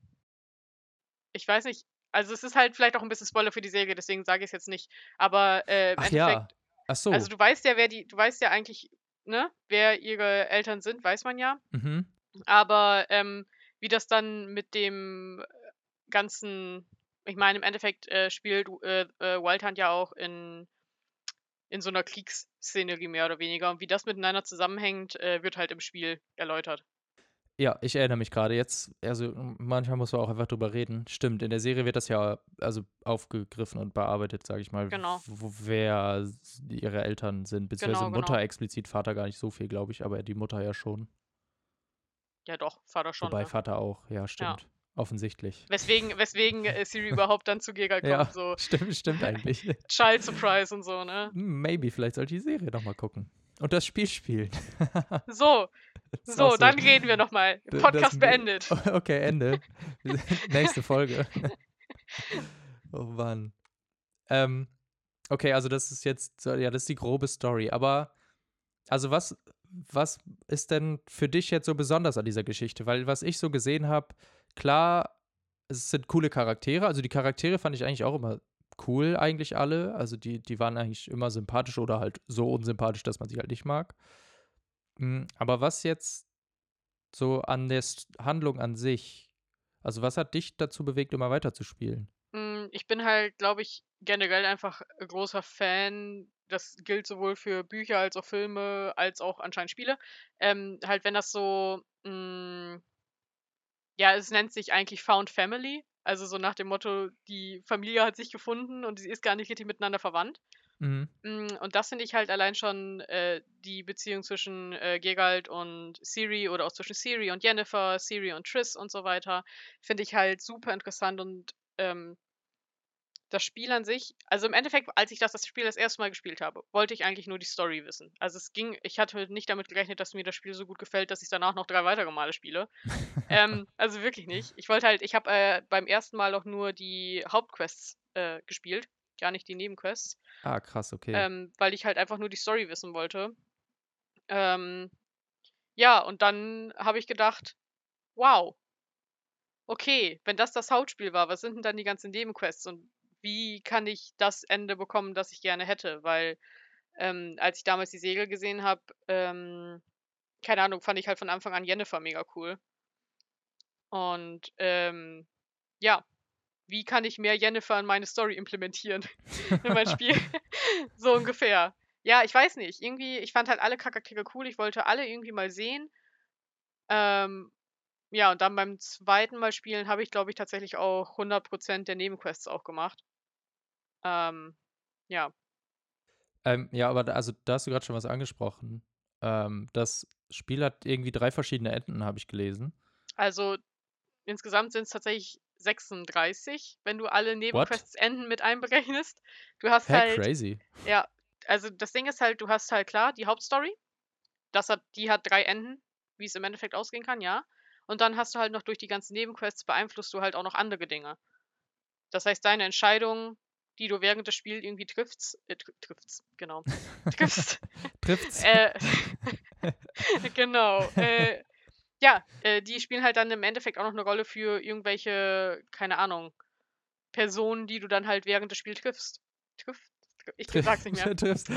ich weiß nicht. Also es ist halt vielleicht auch ein bisschen Spoiler für die Serie, deswegen sage ich es jetzt nicht. Aber äh, im Ach Endeffekt, ja. Ach so. also du weißt ja, wer die, du weißt ja eigentlich, ne, wer ihre Eltern sind, weiß man ja. mhm. Aber ähm, wie das dann mit dem ganzen, ich meine, im Endeffekt äh, spielt äh, äh, Wild Hunt ja auch in, in so einer Kriegsszenerie mehr oder weniger. Und wie das miteinander zusammenhängt, äh, wird halt im Spiel erläutert. Ja, ich erinnere mich gerade jetzt, also manchmal muss man auch einfach drüber reden. Stimmt, in der Serie wird das ja also aufgegriffen und bearbeitet, sage ich mal, Genau. wo, wer ihre Eltern sind, beziehungsweise Genau, Mutter genau. explizit, Vater gar nicht so viel, glaube ich, aber die Mutter ja schon. Ja doch, Vater schon. Wobei ne? Vater auch, ja, stimmt. Offensichtlich. Weswegen, weswegen äh, Siri überhaupt dann zu Geralt kommt. Ja, So stimmt, stimmt eigentlich. Child Surprise und so, ne? Hm, Maybe, vielleicht sollte ich die Serie nochmal gucken. Und das Spiel spielen. So, so, auch dann reden wir nochmal. Podcast das- beendet. Okay, Ende. Nächste Folge. oh Mann. Ähm, Okay, also das ist jetzt, so- ja, das ist die grobe Story. Aber, also was, was ist denn für dich jetzt so besonders an dieser Geschichte? Weil was ich so gesehen habe, klar, es sind coole Charaktere. Also die Charaktere fand ich eigentlich auch immer cool, eigentlich alle. Also die, die waren eigentlich immer sympathisch oder halt so unsympathisch, dass man sie halt nicht mag. Mm, Aber was jetzt so an der Handlung an sich, also was hat dich dazu bewegt, immer weiterzuspielen? Hm, ich bin halt, glaube ich, generell einfach ein großer Fan. Das gilt sowohl für Bücher als auch Filme, als auch anscheinend Spiele. Ähm, halt, wenn das so, hm, ja, es nennt sich eigentlich Found Family. Also so nach dem Motto, die Familie hat sich gefunden und sie ist gar nicht richtig miteinander verwandt. Mhm. Mm, Und das finde ich halt allein schon äh, die Beziehung zwischen äh, Geralt und Ciri oder auch zwischen Ciri und Yennefer, Ciri und Triss und so weiter, finde ich halt super interessant und ähm, das Spiel an sich, also im Endeffekt, als ich das, das Spiel das erste Mal gespielt habe, wollte ich eigentlich nur die Story wissen. Also es ging, ich hatte nicht damit gerechnet, dass mir das Spiel so gut gefällt, dass ich danach noch drei weitere Male spiele. ähm, also wirklich nicht. Ich wollte halt, ich habe äh, beim ersten Mal auch nur die Hauptquests äh, gespielt, gar nicht die Nebenquests Ah, krass, okay. ähm, weil ich halt einfach nur die Story wissen wollte. Ähm, ja, und dann habe ich gedacht, wow, okay, wenn das das Hauptspiel war, was sind denn dann die ganzen Nebenquests und wie kann ich das Ende bekommen, das ich gerne hätte? Weil ähm, als ich damals die Segel gesehen habe, ähm, keine Ahnung, fand ich halt von Anfang an Yennefer mega cool. Und ähm, ja, wie kann ich mehr Yennefer in meine Story implementieren? in mein Spiel. so ungefähr. Ja, ich weiß nicht. Irgendwie, ich fand halt alle Charaktere cool. Ich wollte alle irgendwie mal sehen. Ähm, ja, und dann beim zweiten Mal spielen habe ich, glaube ich, tatsächlich auch 100% der Nebenquests auch gemacht. Ähm, ja. Ähm, ja, aber da, also da hast du gerade schon was angesprochen. Ähm, das Spiel hat irgendwie drei verschiedene Enden, habe ich gelesen. Also insgesamt sind es tatsächlich 36, wenn du alle Nebenquests Enden mit einberechnest. Du hast Hä, halt. crazy. Ja, also das Ding ist halt, du hast halt klar die Hauptstory. Das hat, die hat drei Enden, wie es im Endeffekt ausgehen kann, ja. Und dann hast du halt noch durch die ganzen Nebenquests beeinflusst du halt auch noch andere Dinge. Das heißt, deine Entscheidungen, die du während des Spiels irgendwie triffst, äh, tr triffst, genau, triffst, Trifft's? äh, genau, äh, ja, äh, die spielen halt dann im Endeffekt auch noch eine Rolle für irgendwelche, keine Ahnung, Personen, die du dann halt während des Spiels triffst. Triff? Ich Triff- sag's nicht mehr. triffst.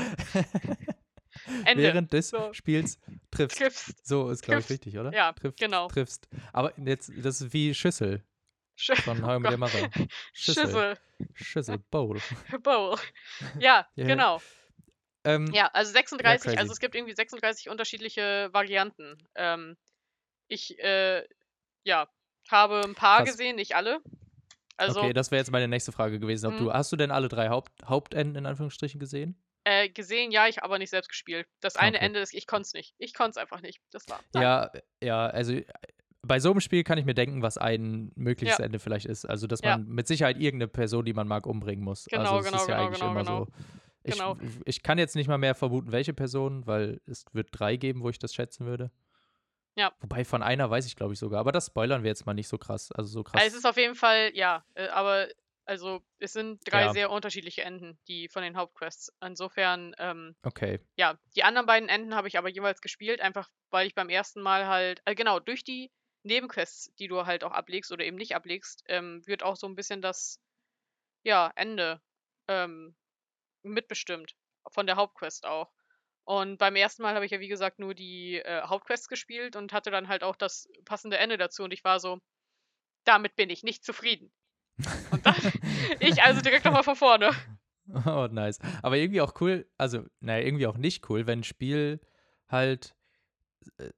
Ende. Während des So. Spiels triffst. Triffst. So ist, glaube ich, Triffst. richtig, oder? Ja, Triffst, genau. Triffst. Aber jetzt, das ist wie Schüssel Sch von How I Met Your. Mother. Schüssel. Schüssel. Bowl. Bowl. Ja, Ja. genau. Ähm, Ja, also 36, crazy. also es gibt irgendwie 36 unterschiedliche Varianten. Ähm, ich, äh, ja, habe ein paar Krass. gesehen, nicht alle. Also, okay, das wäre jetzt meine nächste Frage gewesen. Ob Mhm. du, hast du denn alle drei Haupt, Hauptenden in Anführungsstrichen gesehen? äh, gesehen, ja, ich aber nicht selbst gespielt. Das eine Okay. Ende ist, ich konnte es nicht. Ich konnte es einfach nicht. Das war. nein. Ja, ja, also äh, bei so einem Spiel kann ich mir denken, was ein mögliches Ja. Ende vielleicht ist. Also, dass Ja. man mit Sicherheit irgendeine Person, die man mag, umbringen muss. Genau, also, es genau, ist ja genau, eigentlich genau, immer genau. so. Ich, Genau. ich kann jetzt nicht mal mehr vermuten, welche Person, weil es wird drei geben, wo ich das schätzen würde. Ja. Wobei von einer weiß ich, glaube ich, sogar. Aber das spoilern wir jetzt mal nicht so krass. Also so krass. Also es ist auf jeden Fall, ja, äh, aber also es sind drei Ja. sehr unterschiedliche Enden, die von den Hauptquests. Insofern, ähm, okay. ja, die anderen beiden Enden habe ich aber jeweils gespielt, einfach weil ich beim ersten Mal halt, äh, genau, durch die Nebenquests, die du halt auch ablegst oder eben nicht ablegst, ähm, wird auch so ein bisschen das, ja, Ende ähm, mitbestimmt. Von der Hauptquest auch. Und beim ersten Mal habe ich ja, wie gesagt, nur die äh, Hauptquests gespielt und hatte dann halt auch das passende Ende dazu. Und ich war so, damit bin ich nicht zufrieden. Und dann, ich also direkt nochmal von vorne. Oh, nice. Aber irgendwie auch cool, also, naja, irgendwie auch nicht cool, wenn ein Spiel halt,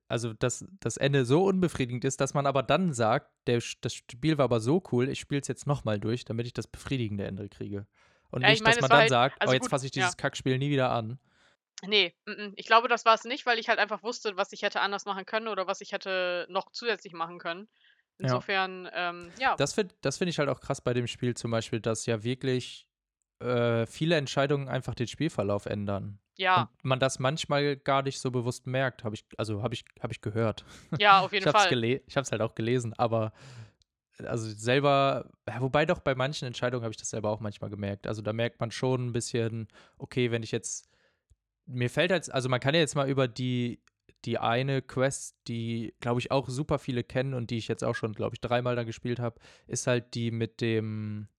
also das, das Ende so unbefriedigend ist, dass man aber dann sagt, der, das Spiel war aber so cool, ich spiele es jetzt nochmal durch, damit ich das befriedigende Ende kriege. Und Ja, ich nicht, meine, dass man dann halt- sagt, also oh, jetzt fasse ich ja. dieses Kackspiel nie wieder an. Nee, mm, mm. ich glaube, das war es nicht, weil ich halt einfach wusste, was ich hätte anders machen können oder was ich hätte noch zusätzlich machen können. Ja. Insofern, ähm, ja. Das finde das find ich halt auch krass bei dem Spiel zum Beispiel, dass ja wirklich äh, viele Entscheidungen einfach den Spielverlauf ändern. Ja, Und man das manchmal gar nicht so bewusst merkt, habe ich, also habe ich, hab ich gehört. ja, auf Ich jeden habe es Fall. ich hab's halt auch gelesen, aber also selber, wobei doch bei manchen Entscheidungen habe ich das selber auch manchmal gemerkt. Also da merkt man schon ein bisschen, okay, wenn ich jetzt, mir fällt halt, also man kann ja jetzt mal über die, die eine Quest, die, glaube ich, auch super viele kennen und die ich jetzt auch schon, glaube ich, dreimal da gespielt habe, ist halt die mit dem,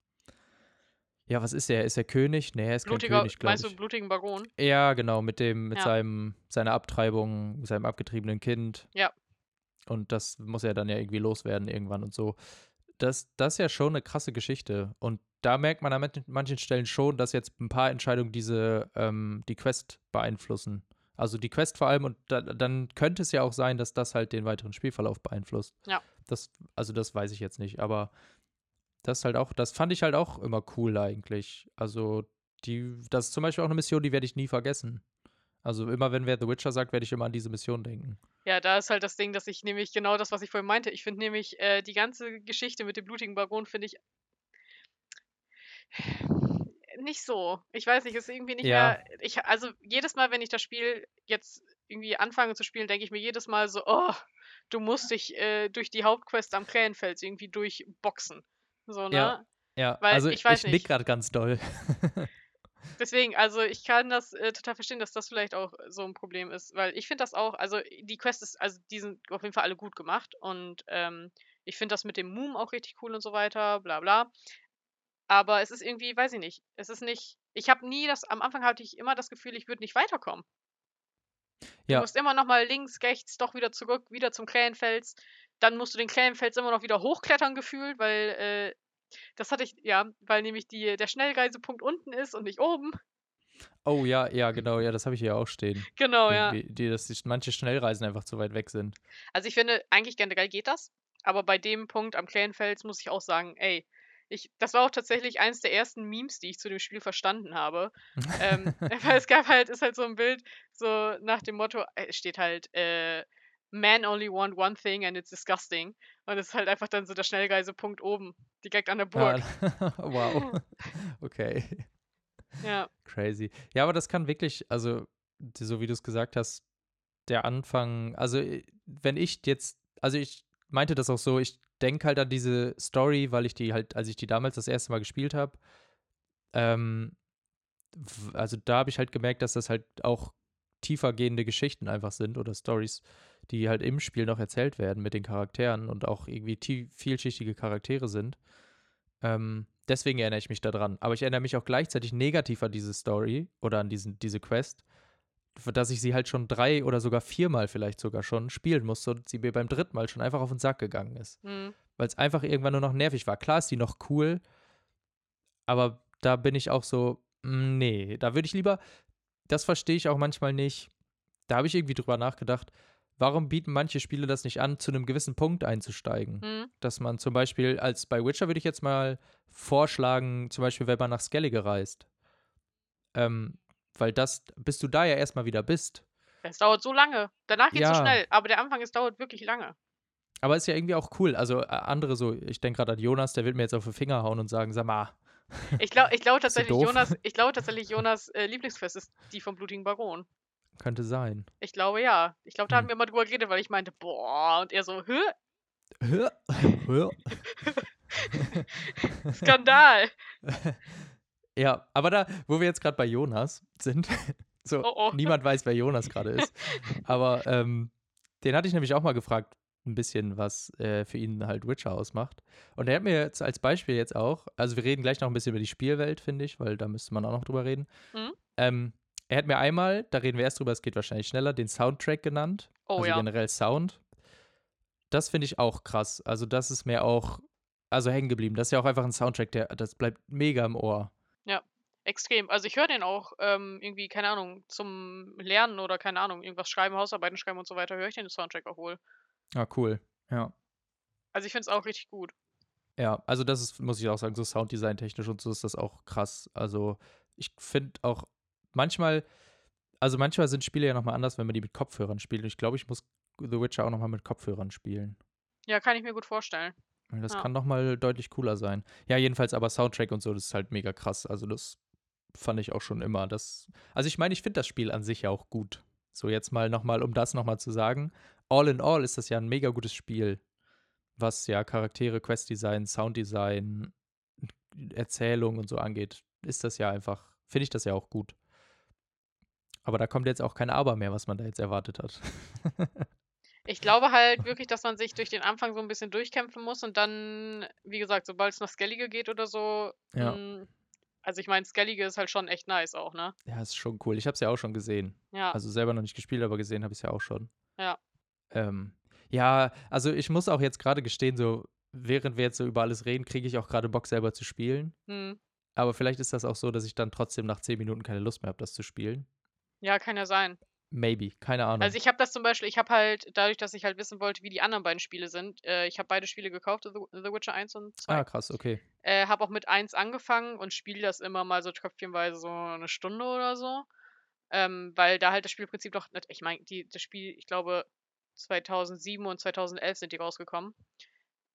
ja, was ist der? Ist er König? Nee, er ist Blutiger, kein König, glaube meinst ich. du blutigen Baron? Ja, genau, mit dem, mit Ja. seinem, seiner Abtreibung, seinem abgetriebenen Kind. Ja. Und das muss er dann ja irgendwie loswerden irgendwann und so. Das, das ist ja schon eine krasse Geschichte. Und da merkt man an manchen- manchen Stellen schon, dass jetzt ein paar Entscheidungen diese, ähm, die Quest beeinflussen. Also die Quest vor allem und da, dann könnte es ja auch sein, dass das halt den weiteren Spielverlauf beeinflusst. Ja. Das, also das weiß ich jetzt nicht, aber das halt auch, das fand ich halt auch immer cool eigentlich. Also die, das ist zum Beispiel auch eine Mission, die werde ich nie vergessen. Also immer wenn wer The Witcher sagt, werde ich immer an diese Mission denken. Ja, da ist halt das Ding, dass ich nämlich genau das, was ich vorhin meinte. Ich finde nämlich äh, die ganze Geschichte mit dem blutigen Baron finde ich nicht so. Ich weiß nicht, ist irgendwie nicht Ja. mehr. Ich, also jedes Mal, wenn ich das Spiel jetzt irgendwie anfange zu spielen, denke ich mir jedes Mal so, oh, du musst dich äh, durch die Hauptquest am Krähenfels irgendwie durchboxen. So, ne? Ja. Ja, Weil also ich weiß nick nicht. gerade ganz doll. Deswegen, also ich kann das äh, total verstehen, dass das vielleicht auch so ein Problem ist, weil ich finde das auch, also die Quest ist, also die sind auf jeden Fall alle gut gemacht und ähm, ich finde das mit dem Moom auch richtig cool und so weiter, bla bla. Aber es ist irgendwie, weiß ich nicht, es ist nicht, ich habe nie das, am Anfang hatte ich immer das Gefühl, ich würde nicht weiterkommen. Du Ja. musst immer noch mal links, rechts, doch wieder zurück, wieder zum Krähenfels. Dann musst du den Krähenfels immer noch wieder hochklettern gefühlt, weil äh, das hatte ich, ja, weil nämlich die, der Schnellreisepunkt unten ist und nicht oben. Oh ja, ja, genau, ja, das habe ich hier auch stehen. Genau, ja. Irgendwie, die, dass die, manche Schnellreisen einfach zu weit weg sind. Also ich finde, eigentlich generell geht das. Aber bei dem Punkt am Krähenfels muss ich auch sagen, ey, ich, das war auch tatsächlich eins der ersten Memes, die ich zu dem Spiel verstanden habe. Ähm, weil es gab halt, ist halt so ein Bild, so nach dem Motto, äh, steht halt, äh, Man only want one thing and it's disgusting. Und es ist halt einfach dann so der Schnellreisepunkt oben, direkt an der Burg. Ja, wow. Okay. Ja, Crazy. Ja, aber das kann wirklich, also, so wie du es gesagt hast, der Anfang, also, äh, wenn ich jetzt, also ich meinte das auch so, ich denke halt an diese Story, weil ich die halt, als ich die damals das erste Mal gespielt habe, ähm, also da habe ich halt gemerkt, dass das halt auch tiefer gehende Geschichten einfach sind oder Stories, die halt im Spiel noch erzählt werden mit den Charakteren und auch irgendwie vielschichtige Charaktere sind. Ähm, deswegen erinnere ich mich daran. Aber ich erinnere mich auch gleichzeitig negativ an diese Story oder an diesen, diese Quest, dass ich sie halt schon drei oder sogar viermal vielleicht sogar schon spielen musste und sie mir beim dritten Mal schon einfach auf den Sack gegangen ist. hm, Weil es einfach irgendwann nur noch nervig war. Klar ist die noch cool, aber da bin ich auch so, mm, nee, da würde ich lieber, das verstehe ich auch manchmal nicht. Da habe ich irgendwie drüber nachgedacht, warum bieten manche Spiele das nicht an, zu einem gewissen Punkt einzusteigen? hm, dass man zum Beispiel, als bei Witcher würde ich jetzt mal vorschlagen, zum Beispiel, wenn man nach Skellige reist. Ähm, weil das, bis du da ja erstmal wieder bist. es dauert so lange. Danach geht's so Ja. schnell. Aber der Anfang, es dauert wirklich lange. Aber ist ja irgendwie auch cool. Also äh, andere so, ich denke gerade an Jonas, der will mir jetzt auf den Finger hauen und sagen, sag mal, Ich glaube ich glaub tatsächlich? Jonas, ich glaube tatsächlich, Jonas äh, Lieblingsquest ist die vom blutigen Baron. könnte sein. Ich glaube ja. Ich glaube, da haben Hm. wir mal drüber geredet, weil ich meinte, boah, und er so, hä? Hör, hör. Skandal. ja, aber da, wo wir jetzt gerade bei Jonas sind, so, Oh, oh. niemand weiß, wer Jonas gerade ist. Aber ähm, den hatte ich nämlich auch mal gefragt, ein bisschen, was äh, für ihn halt Witcher ausmacht. Und er hat mir jetzt als Beispiel jetzt auch, also wir reden gleich noch ein bisschen über die Spielwelt, finde ich, weil da müsste man auch noch drüber reden. Mhm. Ähm, er hat mir einmal, da reden wir erst drüber, es geht wahrscheinlich schneller, den Soundtrack genannt. Oh also ja. generell Sound. Das finde ich auch krass. Also das ist mir auch, also hängen geblieben. Das ist ja auch einfach ein Soundtrack, der, das bleibt mega im Ohr. Extrem. Also ich höre den auch ähm, irgendwie, keine Ahnung, zum Lernen oder keine Ahnung, irgendwas schreiben, Hausarbeiten schreiben und so weiter, höre ich den Soundtrack auch wohl. Ah, cool. Ja. Also ich finde es auch richtig gut. Ja, also das ist, muss ich auch sagen, so Sounddesign technisch und so ist das auch krass. Also ich finde auch manchmal, also manchmal sind Spiele ja nochmal anders, wenn man die mit Kopfhörern spielt. Und ich glaube, ich muss The Witcher auch nochmal mit Kopfhörern spielen. Ja, kann ich mir gut vorstellen. Das Ja. kann nochmal deutlich cooler sein. Ja, jedenfalls aber Soundtrack und so, das ist halt mega krass. Also das fand ich auch schon immer. Das, also ich meine, ich finde das Spiel an sich ja auch gut. So jetzt mal nochmal, um das nochmal zu sagen. All in all ist das ja ein mega gutes Spiel. was ja Charaktere, Questdesign, Sounddesign, Erzählung und so angeht, ist das ja einfach, finde ich das ja auch gut. Aber da kommt jetzt auch kein Aber mehr, was man da jetzt erwartet hat. Ich glaube halt wirklich, dass man sich durch den Anfang so ein bisschen durchkämpfen muss und dann, wie gesagt, sobald es nach Skellige geht oder so, Ja. mm, also ich meine, Skellige ist halt schon echt nice auch, ne? Ja, ist schon cool. Ich habe es ja auch schon gesehen. Ja, Also selber noch nicht gespielt, aber gesehen habe ich es ja auch schon. ja. Ähm, ja, also ich muss auch jetzt gerade gestehen, so während wir jetzt so über alles reden, kriege ich auch gerade Bock selber zu spielen. Hm. Aber vielleicht ist das auch so, dass ich dann trotzdem nach 10 Minuten keine Lust mehr habe, das zu spielen. Ja, kann ja sein. Maybe, keine Ahnung. Also ich habe das zum Beispiel, ich habe halt, dadurch, dass ich halt wissen wollte, wie die anderen beiden Spiele sind, äh, ich habe beide Spiele gekauft, The, The Witcher 1 und 2. ah, krass, okay. Äh, habe auch mit 1 angefangen und spiele das immer mal so tröpfchenweise so eine Stunde oder so. Ähm, weil da halt das Spielprinzip doch, ich meine, das Spiel, ich glaube, 2007 und 2011 sind die rausgekommen.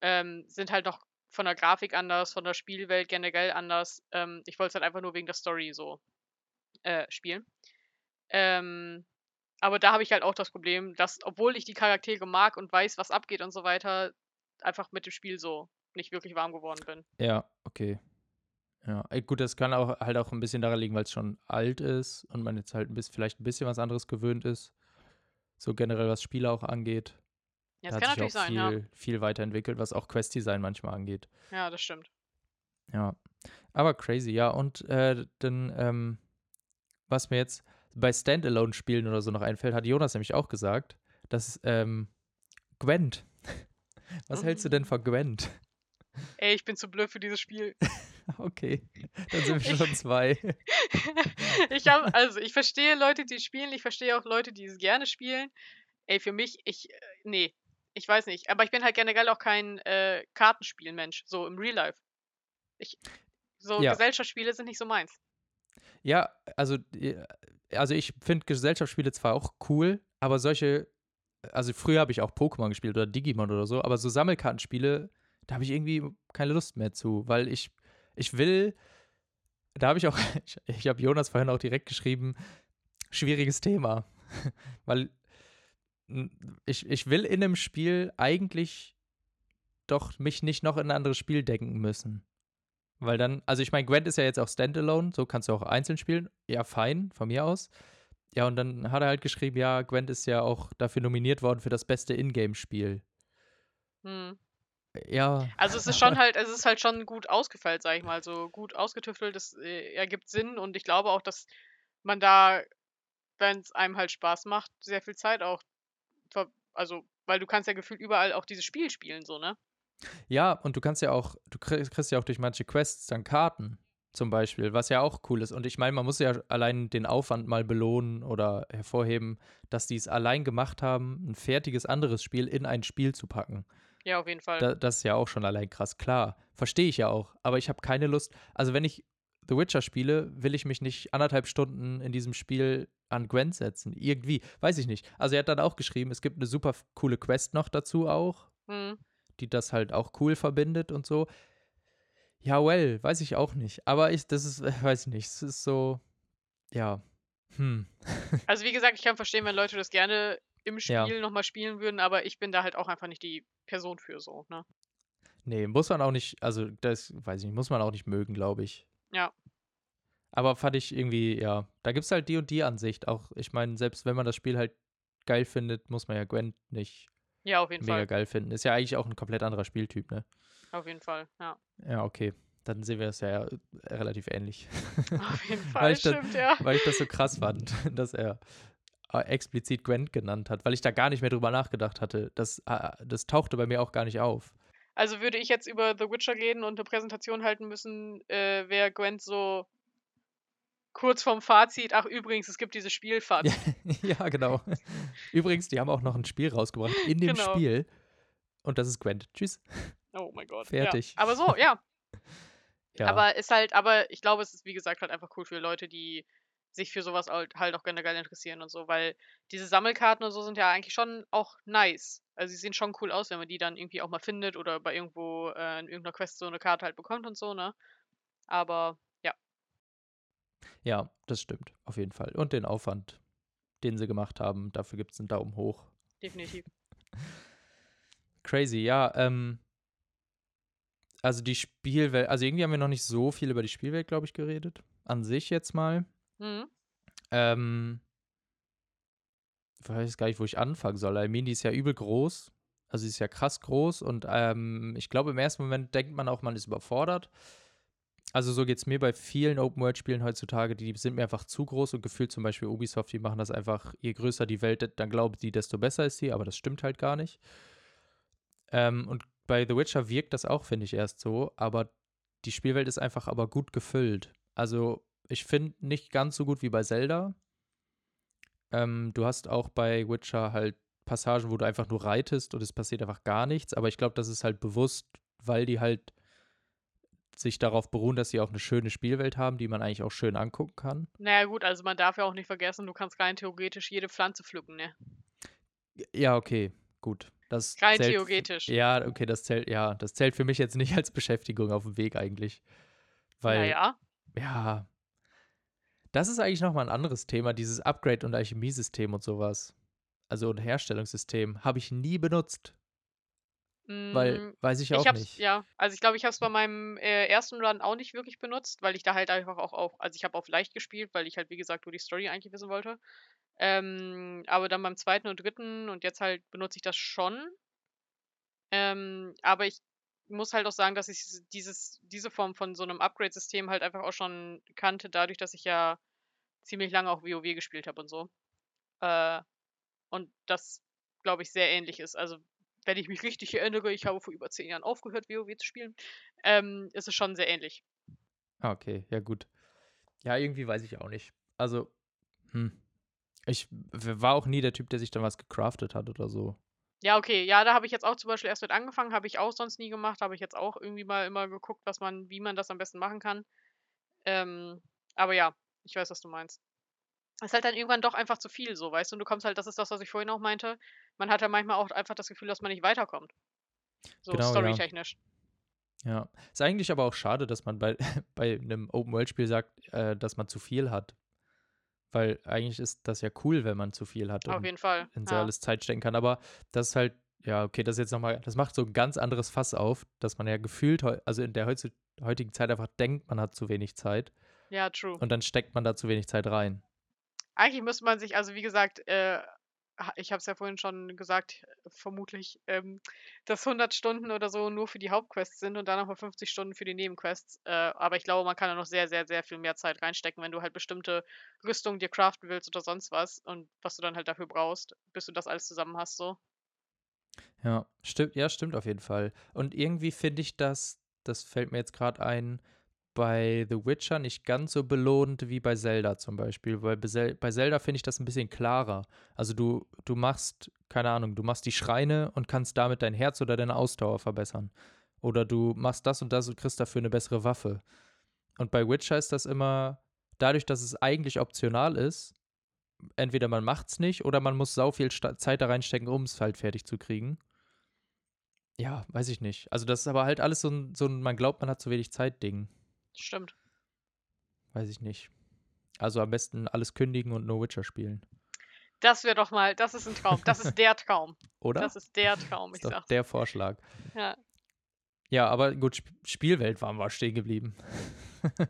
Ähm, sind halt noch von der Grafik anders, von der Spielwelt generell anders. Ähm, ich wollte es halt einfach nur wegen der Story so äh, spielen. Ähm, aber da habe ich halt auch das Problem, dass, obwohl ich die Charaktere mag und weiß, was abgeht und so weiter, einfach mit dem Spiel so nicht wirklich warm geworden bin. Ja, okay. Ja, gut, das kann auch halt auch ein bisschen daran liegen, weil es schon alt ist und man jetzt halt ein bisschen, vielleicht ein bisschen was anderes gewöhnt ist. So generell, was Spiele auch angeht. Ja, Da das hat kann sich natürlich auch sein, viel, viel weiterentwickelt, was auch Quest-Design manchmal angeht. ja. Ja, das stimmt. Ja. Aber crazy, ja. Und äh, dann, ähm, was mir jetzt bei Standalone-Spielen oder so noch einfällt, hat Jonas nämlich auch gesagt, dass ähm, Gwent. Was hältst du denn Mm. von Gwent? Ey, ich bin zu blöd für dieses Spiel. Okay, dann sind wir schon zwei. ich habe, also ich verstehe Leute, die spielen, ich verstehe auch Leute, die es gerne spielen. Ey, für mich, ich, äh, nee, ich weiß nicht. Aber ich bin halt generell auch kein äh, Kartenspielmensch, so im Real Life. Ich, so Ja. Gesellschaftsspiele sind nicht so meins. Ja, also, äh, also ich finde Gesellschaftsspiele zwar auch cool, aber solche, also früher habe ich auch Pokémon gespielt oder Digimon oder so, aber so Sammelkartenspiele, da habe ich irgendwie keine Lust mehr zu, weil ich, ich will, da habe ich auch, ich, ich habe Jonas vorhin auch direkt geschrieben, schwieriges Thema, weil ich, ich will in einem Spiel eigentlich doch mich nicht noch in ein anderes Spiel denken müssen. Weil dann, also ich meine, Gwent ist ja jetzt auch Standalone, so kannst du auch einzeln spielen. Ja, fein, von mir aus. Ja, und dann hat er halt geschrieben, ja, Gwent ist ja auch dafür nominiert worden für das beste Ingame-Spiel. Hm. Ja, Also es ist schon halt, es ist halt schon gut ausgefeilt, sag ich mal, so gut ausgetüftelt, das äh, ergibt Sinn und ich glaube auch, dass man da, wenn es einem halt Spaß macht, sehr viel Zeit auch, also, weil du kannst ja gefühlt überall auch dieses Spiel spielen, so, ne? ja, und du kannst ja auch, du kriegst, kriegst ja auch durch manche Quests dann Karten, zum Beispiel, was ja auch cool ist. Und ich meine, man muss ja allein den Aufwand mal belohnen oder hervorheben, dass die es allein gemacht haben, ein fertiges anderes Spiel in ein Spiel zu packen. Ja, auf jeden Fall. Da, das ist ja auch schon allein krass. Klar, verstehe ich ja auch. Aber ich habe keine Lust. Also, wenn ich The Witcher spiele, will ich mich nicht anderthalb Stunden in diesem Spiel an Gwent setzen. Irgendwie. Weiß ich nicht. Also, er hat dann auch geschrieben, es gibt eine super coole Quest noch dazu auch, Hm. die das halt auch cool verbindet und so. Ja, well, weiß ich auch nicht. Aber ich, das ist, weiß ich nicht. Es ist so, ja. Hm. Also wie gesagt, ich kann verstehen, wenn Leute das gerne im Ja. Spiel nochmal spielen würden, aber ich bin da halt auch einfach nicht die Person für so, ne? Nee, muss man auch nicht, also das, weiß ich nicht, muss man auch nicht mögen, glaube ich. Ja. Aber fand ich irgendwie, ja, da gibt es halt die und die Ansicht. Auch, ich meine, selbst wenn man das Spiel halt geil findet, muss man ja Gwent nicht Ja, auf jeden mega Fall. geil finden. Ist ja eigentlich auch ein komplett anderer Spieltyp, ne? Auf jeden Fall, ja. Ja, okay. Dann sehen wir das ja äh, relativ ähnlich. Auf jeden Weil Fall, ich das- stimmt, ja. Weil ich das so krass fand, dass er explizit Gwent genannt hat, weil ich da gar nicht mehr drüber nachgedacht hatte. Das, äh, das tauchte bei mir auch gar nicht auf. Also würde ich jetzt über The Witcher reden und eine Präsentation halten müssen, äh, wäre Gwent so kurz vorm Fazit. Ach, übrigens, es gibt dieses Spielfazit. Ja, ja, genau. Übrigens, die haben auch noch ein Spiel rausgebracht in dem Genau. Spiel. Und das ist Gwent. Tschüss. Oh mein Gott. Fertig. Ja. Aber so, ja. Ja. Aber ist halt, aber ich glaube, es ist wie gesagt halt einfach cool für Leute, die sich für sowas halt halt auch generell interessieren und so, weil diese Sammelkarten und so sind ja eigentlich schon auch nice. Also sie sehen schon cool aus, wenn man die dann irgendwie auch mal findet oder bei irgendwo äh, in irgendeiner Quest so eine Karte halt bekommt und so, ne? Aber ja, Ja, das stimmt, auf jeden Fall. Und den Aufwand, den sie gemacht haben, dafür gibt es einen Daumen hoch. definitiv. crazy, ja. Ähm, also die Spielwelt, also irgendwie haben wir noch nicht so viel über die Spielwelt, glaube ich, geredet. An sich jetzt mal. Mhm. Ähm, ich weiß gar nicht, wo ich anfangen soll. I mean, die ist ja übel groß. Also sie ist ja krass groß und ähm, ich glaube, im ersten Moment denkt man auch, man ist überfordert. Also so geht es mir bei vielen Open-World-Spielen heutzutage, die sind mir einfach zu groß und gefühlt zum Beispiel Ubisoft, die machen das einfach, je größer die Welt, dann glauben sie, desto besser ist sie, aber das stimmt halt gar nicht. Ähm, und bei The Witcher wirkt das auch, finde ich, erst so, aber die Spielwelt ist einfach aber gut gefüllt. Also ich finde nicht ganz so gut wie bei Zelda. Ähm, du hast auch bei Witcher halt Passagen, wo du einfach nur reitest und es passiert einfach gar nichts, aber ich glaube, das ist halt bewusst, weil die halt sich darauf beruhen, dass sie auch eine schöne Spielwelt haben, die man eigentlich auch schön angucken kann. Naja, gut, also man darf ja auch nicht vergessen, du kannst rein theoretisch jede Pflanze pflücken, ne? Ja, okay, gut. Das rein zählt, theoretisch. Ja, okay, das zählt, ja, das zählt für mich jetzt nicht als Beschäftigung auf dem Weg eigentlich. Weil, naja. ja, das ist eigentlich nochmal ein anderes Thema, dieses Upgrade- und Alchemiesystem und sowas. Also ein Herstellungssystem. Habe ich nie benutzt. Weil, Mm, weiß ich Ich auch nicht. ja, also ich glaube, ich habe es bei meinem äh, ersten Run auch nicht wirklich benutzt, weil ich da halt einfach auch auf, also ich habe auf leicht gespielt, weil ich halt, wie gesagt, nur die Story eigentlich wissen wollte. Ähm, aber dann beim zweiten und dritten und jetzt halt benutze ich das schon. Ähm, aber ich muss halt auch sagen, dass ich dieses, diese Form von so einem Upgrade-System halt einfach auch schon kannte, dadurch, dass ich ja ziemlich lange auch WoW gespielt habe und so. Äh, und das, glaube ich, sehr ähnlich ist. Also, wenn ich mich richtig erinnere, ich habe vor über zehn Jahren aufgehört, WoW zu spielen, ähm, ist es schon sehr ähnlich. Ah, okay, ja gut. Ja, irgendwie weiß ich auch nicht. Also, hm. Ich war auch nie der Typ, der sich dann was gecraftet hat oder so. Ja, okay, ja, da habe ich jetzt auch zum Beispiel erst mit angefangen, habe ich auch sonst nie gemacht, habe ich jetzt auch irgendwie mal immer geguckt, was man, wie man das am besten machen kann. Ähm, aber ja, ich weiß, was du meinst. Es ist halt dann irgendwann doch einfach zu viel so, weißt du? Und du kommst halt, das ist das, was ich vorhin auch meinte. Man hat ja manchmal auch einfach das Gefühl, dass man nicht weiterkommt. So Genau, ja. storytechnisch. Ja. Ist eigentlich aber auch schade, dass man bei, bei einem Open-World-Spiel sagt, äh, dass man zu viel hat. Weil eigentlich ist das ja cool, wenn man zu viel hat Auf und jeden Fall. in so Ja. alles Zeit stecken kann. Aber das ist halt, ja, okay, das ist jetzt nochmal, das macht so ein ganz anderes Fass auf, dass man ja gefühlt, also in der heutigen Zeit einfach denkt, man hat zu wenig Zeit ja, true. und dann steckt man da zu wenig Zeit rein. Eigentlich müsste man sich, also wie gesagt, äh, ich habe es ja vorhin schon gesagt, vermutlich, ähm, dass 100 Stunden oder so nur für die Hauptquests sind und dann nochmal 50 Stunden für die Nebenquests. Äh, aber ich glaube, man kann da noch sehr, sehr, sehr viel mehr Zeit reinstecken, wenn du halt bestimmte Rüstungen dir craften willst oder sonst was und was du dann halt dafür brauchst, bis du das alles zusammen hast, so. Ja, stimmt, ja, stimmt auf jeden Fall. Und irgendwie finde ich das, das fällt mir jetzt gerade ein, bei The Witcher nicht ganz so belohnt wie bei Zelda zum Beispiel. Weil bei, Zel bei Zelda finde ich das ein bisschen klarer. Also du, du machst, keine Ahnung, du machst die Schreine und kannst damit dein Herz oder deine Ausdauer verbessern. Oder du machst das und das und kriegst dafür eine bessere Waffe. Und bei Witcher ist das immer, dadurch, dass es eigentlich optional ist, entweder man macht's nicht oder man muss sau viel Zeit da reinstecken, um es halt fertig zu kriegen. Ja, weiß ich nicht. Also das ist aber halt alles so ein, so ein man glaubt, man hat zu wenig Zeit-Ding. Stimmt. Weiß ich nicht. Also am besten alles kündigen und No Witcher spielen. Das wäre doch mal, das ist ein Traum. Das ist der Traum. Oder? Das ist der Traum, ich sag's. der Vorschlag. Ja. Ja, aber gut, Sp Spielwelt waren wir stehen geblieben.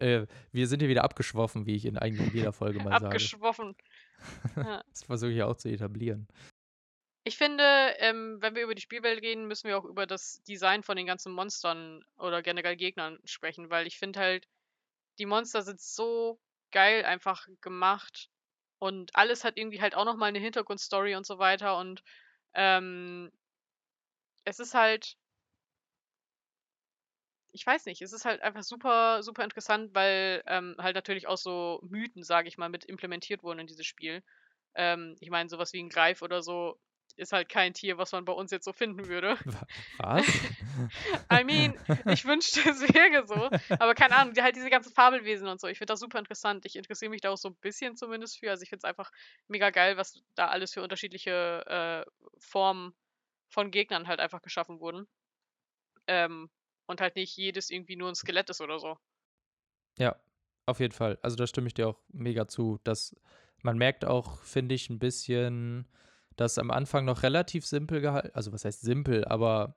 äh, wir sind hier wieder abgeschwoffen, wie ich in eigentlich jeder Folge mal sage. Abgeschwoffen. Ja. Das versuche ich auch zu etablieren. Ich finde, ähm, wenn wir über die Spielwelt reden, müssen wir auch über das Design von den ganzen Monstern oder generell Gegnern sprechen, weil ich finde halt, die Monster sind so geil einfach gemacht und alles hat irgendwie halt auch nochmal eine Hintergrundstory und so weiter und ähm, es ist halt, ich weiß nicht, es ist halt einfach super, super interessant, weil ähm, halt natürlich auch so Mythen, sage ich mal, mit implementiert wurden in dieses Spiel. Ähm, ich meine, sowas wie ein Greif oder so ist halt kein Tier, was man bei uns jetzt so finden würde. Wa- Was? I mean, ich wünschte, es wäre so. Aber keine Ahnung, halt diese ganzen Fabelwesen und so. Ich finde das super interessant. Ich interessiere mich da auch so ein bisschen zumindest für. Also ich finde es einfach mega geil, was da alles für unterschiedliche äh, Formen von Gegnern halt einfach geschaffen wurden. Ähm, und halt nicht jedes irgendwie nur ein Skelett ist oder so. Ja, auf jeden Fall. Also da stimme ich dir auch mega zu. Dass man merkt auch, finde ich, ein bisschen, das am Anfang noch relativ simpel gehalten, also was heißt simpel, aber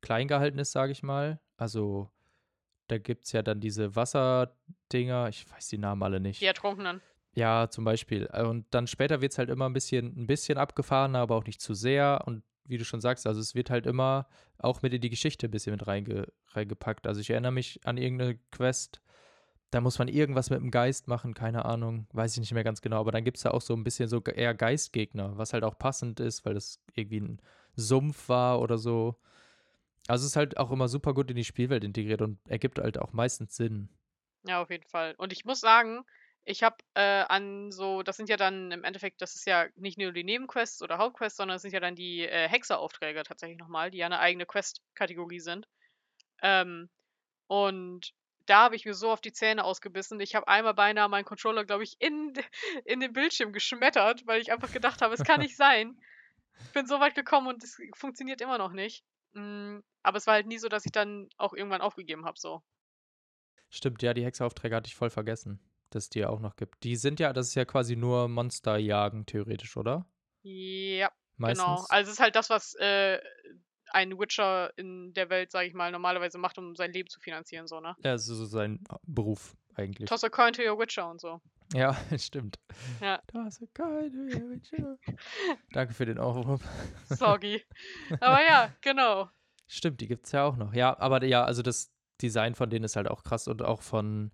klein gehalten ist, sage ich mal. Also da gibt es ja dann diese Wasserdinger, ich weiß die Namen alle nicht. Die Ertrunkenen. Ja, zum Beispiel. Und dann später wird es halt immer ein bisschen, ein bisschen abgefahrener, aber auch nicht zu sehr. Und wie du schon sagst, also es wird halt immer auch mit in die Geschichte ein bisschen mit reinge, reingepackt. Also ich erinnere mich an irgendeine Quest, da muss man irgendwas mit dem Geist machen, keine Ahnung, weiß ich nicht mehr ganz genau. Aber dann gibt es da auch so ein bisschen so eher Geistgegner, was halt auch passend ist, weil das irgendwie ein Sumpf war oder so. Also es ist halt auch immer super gut in die Spielwelt integriert und ergibt halt auch meistens Sinn. Ja, auf jeden Fall. Und ich muss sagen, ich habe äh, an so, das sind ja dann im Endeffekt, das ist ja nicht nur die Nebenquests oder Hauptquests, sondern es sind ja dann die äh, Hexeraufträge tatsächlich nochmal, die ja eine eigene Quest-Kategorie sind. Ähm, und da habe ich mir so auf die Zähne ausgebissen. Ich habe einmal beinahe meinen Controller, glaube ich, in, in den Bildschirm geschmettert, weil ich einfach gedacht habe, es kann nicht sein. Ich bin so weit gekommen und es funktioniert immer noch nicht. Mm, aber es war halt nie so, dass ich dann auch irgendwann aufgegeben habe, so. Stimmt, ja, die Hexeraufträge hatte ich voll vergessen das es die ja auch noch gibt. Die sind ja, das ist ja quasi nur Monsterjagen, theoretisch, oder? Ja, genau. Meistens. genau. Also es ist halt das, was äh, ein Witcher in der Welt, sage ich mal, normalerweise macht, um sein Leben zu finanzieren, so, ne? Ja, es ist so sein Beruf eigentlich. Toss a coin to your Witcher und so. Ja, stimmt. Ja. Toss a coin to your Witcher. Danke für den Aufruf. Sorry. Aber ja, genau. Stimmt, die gibt es ja auch noch. Ja, aber ja, also das Design von denen ist halt auch krass und auch von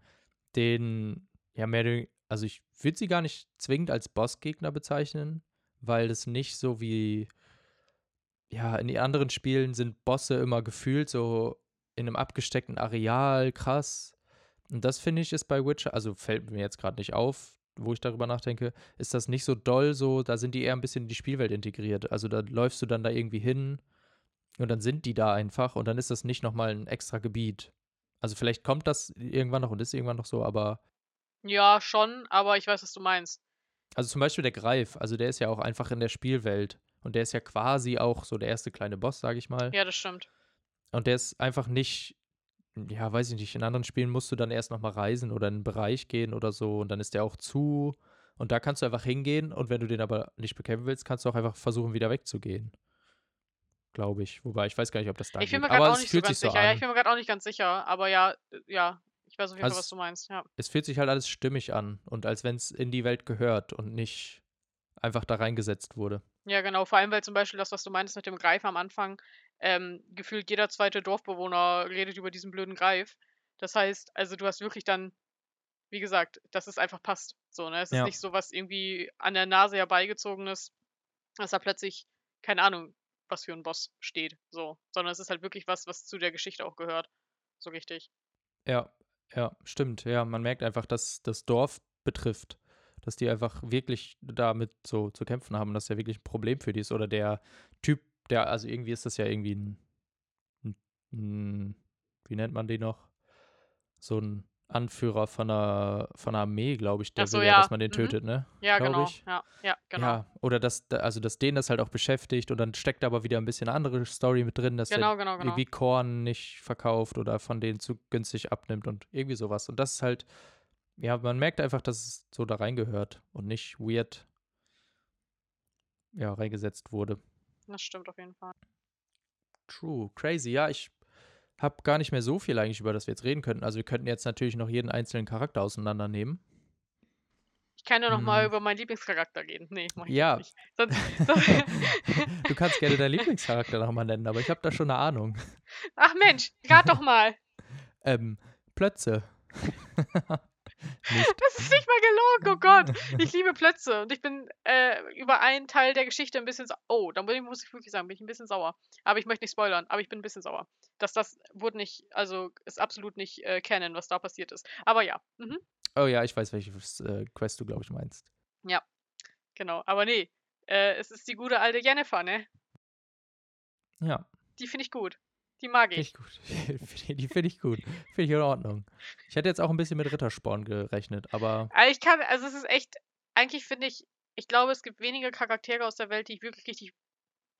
den ja, mehr, also ich würde sie gar nicht zwingend als Bossgegner bezeichnen, weil es nicht so wie, ja, in den anderen Spielen sind Bosse immer gefühlt so in einem abgesteckten Areal, krass. Und das finde ich ist bei Witcher, also fällt mir jetzt gerade nicht auf, wo ich darüber nachdenke, ist das nicht so doll so, da sind die eher ein bisschen in die Spielwelt integriert. Also da läufst du dann da irgendwie hin und dann sind die da einfach und dann ist das nicht nochmal ein extra Gebiet. Also vielleicht kommt das irgendwann noch und ist irgendwann noch so, aber ja, schon, aber ich weiß, was du meinst. Also zum Beispiel der Greif, also der ist ja auch einfach in der Spielwelt. Und der ist ja quasi auch so der erste kleine Boss, sag ich mal. Ja, das stimmt. Und der ist einfach nicht, ja, weiß ich nicht, in anderen Spielen musst du dann erst nochmal reisen oder in einen Bereich gehen oder so und dann ist der auch zu. Und da kannst du einfach hingehen und wenn du den aber nicht bekämpfen willst, kannst du auch einfach versuchen, wieder wegzugehen. Glaube ich. Wobei, ich weiß gar nicht, ob das da ich bin mir gerade auch nicht so ganz sicher. So ja, ich bin mir gerade auch nicht ganz sicher. Aber ja, ja, ich weiß auf jeden also Fall, was du meinst, ja. Es fühlt sich halt alles stimmig an und als wenn es in die Welt gehört und nicht einfach da reingesetzt wurde. Ja, genau. Vor allem, weil zum Beispiel das, was du meinst mit dem Greif am Anfang, ähm, gefühlt jeder zweite Dorfbewohner redet über diesen blöden Greif. Das heißt, also du hast wirklich dann, wie gesagt, dass es einfach passt. So, ne? Es ist nicht so was irgendwie an der Nase herbeigezogenes, dass da plötzlich, keine Ahnung, was für ein Boss steht. So. Sondern es ist halt wirklich was, was zu der Geschichte auch gehört. So richtig. Ja, ja, stimmt. Ja, man merkt einfach, dass das Dorf betrifft. Dass die einfach wirklich damit so zu kämpfen haben, dass ja wirklich ein Problem für die ist. Oder der Typ, der, also irgendwie ist das ja irgendwie ein, ein, ein wie nennt man den noch? So ein Anführer von einer, von einer Armee, glaube ich, der so, will ja, dass man den mhm. tötet, ne? Ja, Glaub genau. Ich. Ja, ja, genau. Ja, oder dass, also dass den das halt auch beschäftigt und dann steckt aber wieder ein bisschen eine andere Story mit drin, dass genau, genau, genau. irgendwie Korn nicht verkauft oder von denen zu günstig abnimmt und irgendwie sowas. Und das ist halt, ja, man merkt einfach, dass es so da reingehört und nicht weird, ja, reingesetzt wurde. Das stimmt auf jeden Fall. True, crazy. Ja, ich habe gar nicht mehr so viel eigentlich, über das wir jetzt reden könnten. Also wir könnten jetzt natürlich noch jeden einzelnen Charakter auseinandernehmen. Ich kann ja noch hm. mal über meinen Lieblingscharakter reden. Nee, mach ich ja. nicht. Sonst, du kannst gerne deinen Lieblingscharakter noch mal nennen, aber ich habe da schon eine Ahnung. Ach Mensch, rat doch mal. ähm, Plötze. Das ist nicht mal gelogen, oh Gott. Ich liebe Plötze und ich bin äh, über einen Teil der Geschichte ein bisschen sauer. Oh, da muss ich wirklich sagen, bin ich ein bisschen sauer. Aber ich möchte nicht spoilern, aber ich bin ein bisschen sauer. Dass das wurde nicht, also ist absolut nicht äh, canon, was da passiert ist. Aber ja. Mhm. Oh ja, ich weiß, welches äh, Quest du, glaube ich, meinst. Ja, genau. Aber nee, äh, es ist die gute alte Jennifer, ne? Ja. Die finde ich gut. Die mag ich. Finde ich gut. Die finde ich gut. Finde ich in Ordnung. Ich hätte jetzt auch ein bisschen mit Rittersporn gerechnet, aber. Also ich kann, also es ist echt, eigentlich finde ich, ich glaube, es gibt wenige Charaktere aus der Welt, die ich wirklich richtig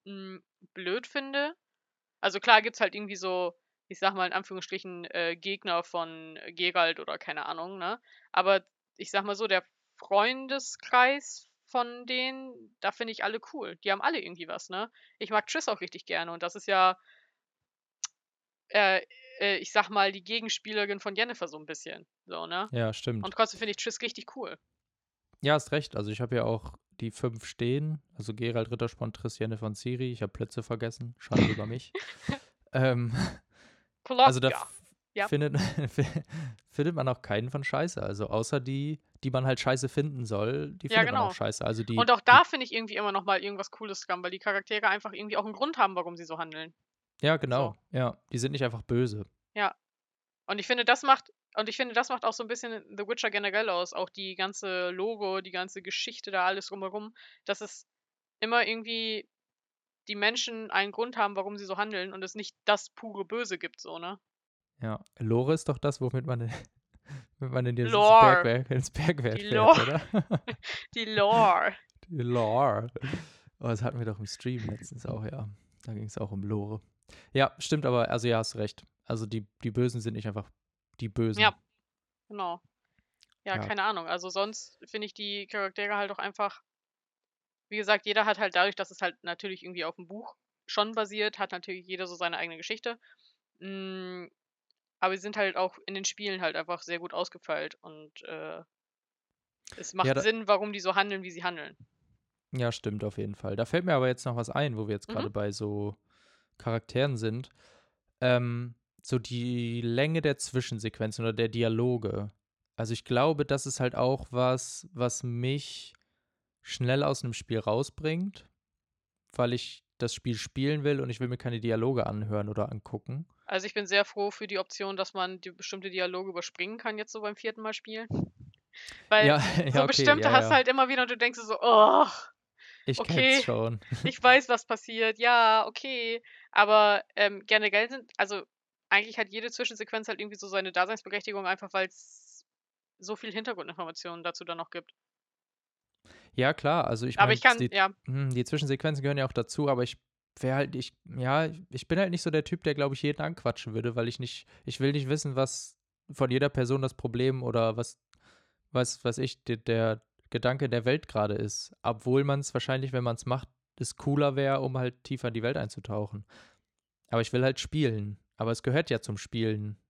mh, hm, blöd finde. Also klar gibt es halt irgendwie so, ich sag mal in Anführungsstrichen, äh, Gegner von Geralt oder keine Ahnung, ne? Aber ich sag mal so, der Freundeskreis von denen, da finde ich alle cool. Die haben alle irgendwie was, ne? Ich mag Triss auch richtig gerne und das ist ja, äh, äh, ich sag mal, die Gegenspielerin von Jennifer so ein bisschen. So, ne? Ja, stimmt. Und trotzdem finde ich Triss richtig cool. Ja, hast recht. Also ich habe ja auch die fünf stehen. Also Gerald, Rittersporn, Triss, Jennifer und Siri. Ich habe Plötze vergessen. Schade über mich. ähm, also da ja. findet, findet man auch keinen von Scheiße. Also außer die, die man halt Scheiße finden soll, die Ja, findet man genau. auch Scheiße. Also die, Und auch da finde ich irgendwie immer noch mal irgendwas Cooles dran, weil die Charaktere einfach irgendwie auch einen Grund haben, warum sie so handeln. Ja genau, ja, die sind nicht einfach böse. Ja. Und ich finde, das macht, und ich finde, das macht auch so ein bisschen The Witcher generell aus. Auch die ganze Logo, die ganze Geschichte da, alles drumherum, dass es immer irgendwie die Menschen einen Grund haben, warum sie so handeln und es nicht das pure Böse gibt, so, ne? Ja, Lore ist doch das, womit man, womit man in dieses Lore. Bergwerk, ins Bergwerk Die fährt, Lore. oder? Die Lore. Die Lore. Oh, das hatten wir doch im Stream letztens auch, ja. Da ging es auch um Lore. Ja, stimmt, aber also ja, hast recht. Also die, die Bösen sind nicht einfach die Bösen. Ja. Genau. Ja, Ja. keine Ahnung. Also sonst finde ich die Charaktere halt auch einfach, wie gesagt, jeder hat halt dadurch, dass es halt natürlich irgendwie auf dem Buch schon basiert, hat natürlich jeder so seine eigene Geschichte. Mm, aber sie sind halt auch in den Spielen halt einfach sehr gut ausgefeilt und äh, es macht Ja, Sinn, warum die so handeln, wie sie handeln. Ja, stimmt auf jeden Fall. Da fällt mir aber jetzt noch was ein, wo wir jetzt Mhm. gerade bei so Charakteren sind. Ähm, so die Länge der Zwischensequenzen oder der Dialoge. Also ich glaube, das ist halt auch was, was mich schnell aus einem Spiel rausbringt, weil ich das Spiel spielen will und ich will mir keine Dialoge anhören oder angucken. Also ich bin sehr froh für die Option, dass man die bestimmte Dialoge überspringen kann, jetzt so beim vierten Mal spielen. Weil Ja, ja, so okay, bestimmte ja, hast ja. du halt immer wieder und du denkst so, oh, Ich okay. kenn's schon. ich weiß, was passiert, ja, okay. Aber ähm, generell sind, also eigentlich hat jede Zwischensequenz halt irgendwie so seine Daseinsberechtigung, einfach weil es so viel Hintergrundinformationen dazu dann noch gibt. Ja, klar, also ich Aber meine, ich kann, die, ja, hm, die Zwischensequenzen gehören ja auch dazu, aber ich wäre halt, ich, ja, ich bin halt nicht so der Typ, der, glaube ich, jeden anquatschen würde, weil ich nicht, ich will nicht wissen, was von jeder Person das Problem oder was, was, was ich, der, der Gedanke der Welt gerade ist. Obwohl man es wahrscheinlich, wenn man es macht, es cooler wäre, um halt tiefer in die Welt einzutauchen. Aber ich will halt spielen. Aber es gehört ja zum Spielen.